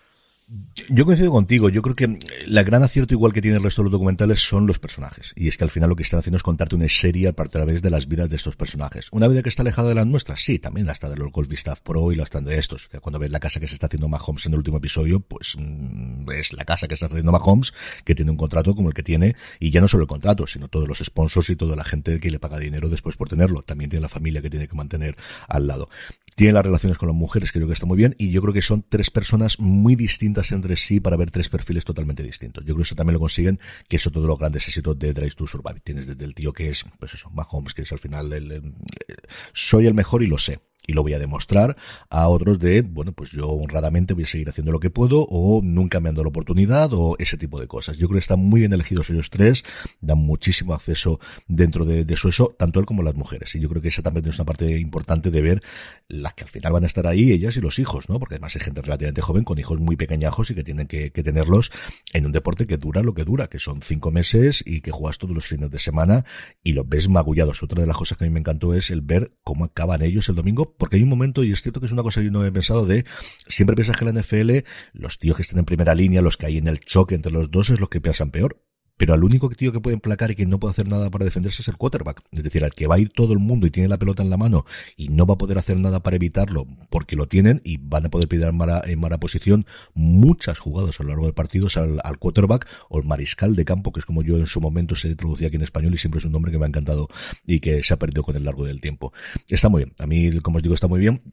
Yo coincido contigo. Yo creo que la gran acierto, igual que tiene el resto de los documentales, son los personajes. Y es que al final lo que están haciendo es contarte una serie a través de las vidas de estos personajes. Una vida que está alejada de las nuestras, sí, también la está de los Golf Staff Pro y la están de estos. Cuando ves la casa que se está haciendo Mahomes en el último episodio, pues mmm, es la casa que está haciendo Mahomes, que tiene un contrato como el que tiene, y ya no solo el contrato, sino todos los sponsors y toda la gente que le paga dinero después por tenerlo. También tiene la familia que tiene que mantener al lado. Tiene las relaciones con las mujeres, creo que está muy bien, y yo creo que son tres personas muy distintas entre sí para ver tres perfiles totalmente distintos. Yo creo que eso también lo consiguen, que eso todos los grandes éxitos de Drive to Survive. Tienes desde el tío que es, pues eso, Mahomes, que es al final el, el, el, soy el mejor y lo sé y lo voy a demostrar a otros de, bueno, pues yo honradamente voy a seguir haciendo lo que puedo o nunca me han dado la oportunidad o ese tipo de cosas. Yo creo que están muy bien elegidos ellos tres, dan muchísimo acceso dentro de, su eso, tanto él como las mujeres. Y yo creo que esa también es una parte importante de ver las que al final van a estar ahí, ellas y los hijos, ¿no? Porque además hay gente relativamente joven con hijos muy pequeñajos y que tienen que, que tenerlos en un deporte que dura lo que dura, que son cinco meses y que juegas todos los fines de semana y los ves magullados. Otra de las cosas que a mí me encantó es el ver cómo acaban ellos el domingo porque hay un momento, y es cierto que es una cosa que yo no he pensado, de siempre piensas que la NFL, los tíos que están en primera línea, los que hay en el choque entre los dos, es los que piensan peor pero al único tío que puede emplacar y que no puede hacer nada para defenderse es el quarterback. Es decir, al que va a ir todo el mundo y tiene la pelota en la mano y no va a poder hacer nada para evitarlo porque lo tienen y van a poder pedir en mala, en mala posición muchas jugadas a lo largo del partido al, al, quarterback o el mariscal de campo, que es como yo en su momento se traducía aquí en español y siempre es un nombre que me ha encantado y que se ha perdido con el largo del tiempo. Está muy bien. A mí, como os digo, está muy bien.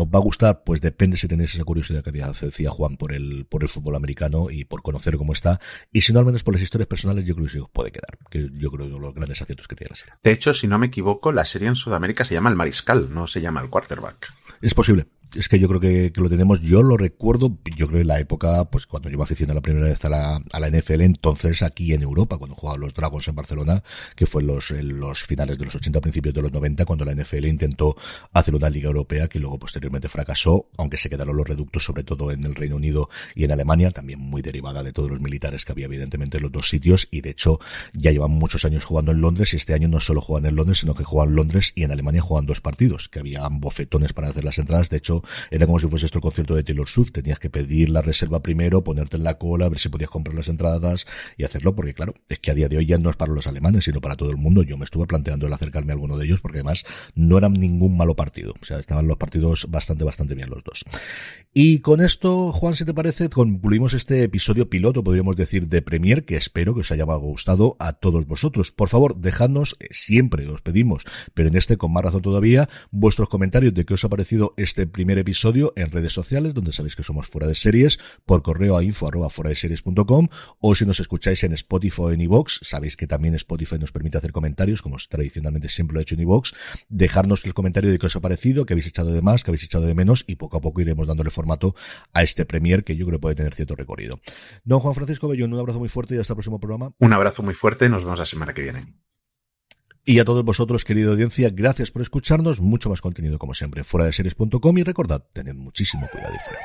¿Os va a gustar? Pues depende si tenéis esa curiosidad que decía Juan por el, por el fútbol americano y por conocer cómo está. Y si no, al menos por las historias personales, yo creo que sí os puede quedar. Que yo creo que uno de los grandes aciertos que tiene la serie. De hecho, si no me equivoco, la serie en Sudamérica se llama El Mariscal, no se llama El Quarterback. Es posible. Es que yo creo que, lo tenemos, yo lo recuerdo, yo creo en la época, pues cuando yo me aficioné la primera vez a la, a la NFL, entonces aquí en Europa, cuando jugaban los Dragons en Barcelona, que fue en los, en los finales de los 80, principios de los 90, cuando la NFL intentó hacer una liga europea que luego posteriormente fracasó, aunque se quedaron los reductos sobre todo en el Reino Unido y en Alemania, también muy derivada de todos los militares que había evidentemente en los dos sitios. Y de hecho ya llevan muchos años jugando en Londres y este año no solo juegan en Londres, sino que juegan en Londres y en Alemania juegan dos partidos, que había bofetones para hacer las entradas, de hecho era como si fuese esto el concierto de Taylor Swift, tenías que pedir la reserva primero, ponerte en la cola, ver si podías comprar las entradas y hacerlo, porque claro, es que a día de hoy ya no es para los alemanes, sino para todo el mundo. Yo me estuve planteando el acercarme a alguno de ellos, porque además no eran ningún malo partido, o sea, estaban los partidos bastante, bastante bien los dos. Y con esto, Juan, si te parece, concluimos este episodio piloto, podríamos decir, de Premier, que espero que os haya gustado a todos vosotros. Por favor, dejadnos, eh, siempre os pedimos, pero en este con más razón todavía, vuestros comentarios de qué os ha parecido este primer episodio en redes sociales, donde sabéis que somos fuera de series, por correo a info arroba fuera de series.com, o si nos escucháis en Spotify o en iVox, sabéis que también Spotify nos permite hacer comentarios, como tradicionalmente siempre lo he hecho en iVox, dejarnos el comentario de qué os ha parecido, qué habéis echado de más, qué habéis echado de menos, y poco a poco iremos dándole formato a este Premier que yo creo que puede tener cierto recorrido. Don Juan Francisco Bellón, un abrazo muy fuerte y hasta el próximo programa. Un abrazo muy fuerte, nos vemos la semana que viene. Y a todos vosotros, querida audiencia, gracias por escucharnos. Mucho más contenido, como siempre, fuera de series.com y recordad, tened muchísimo cuidado y fuera.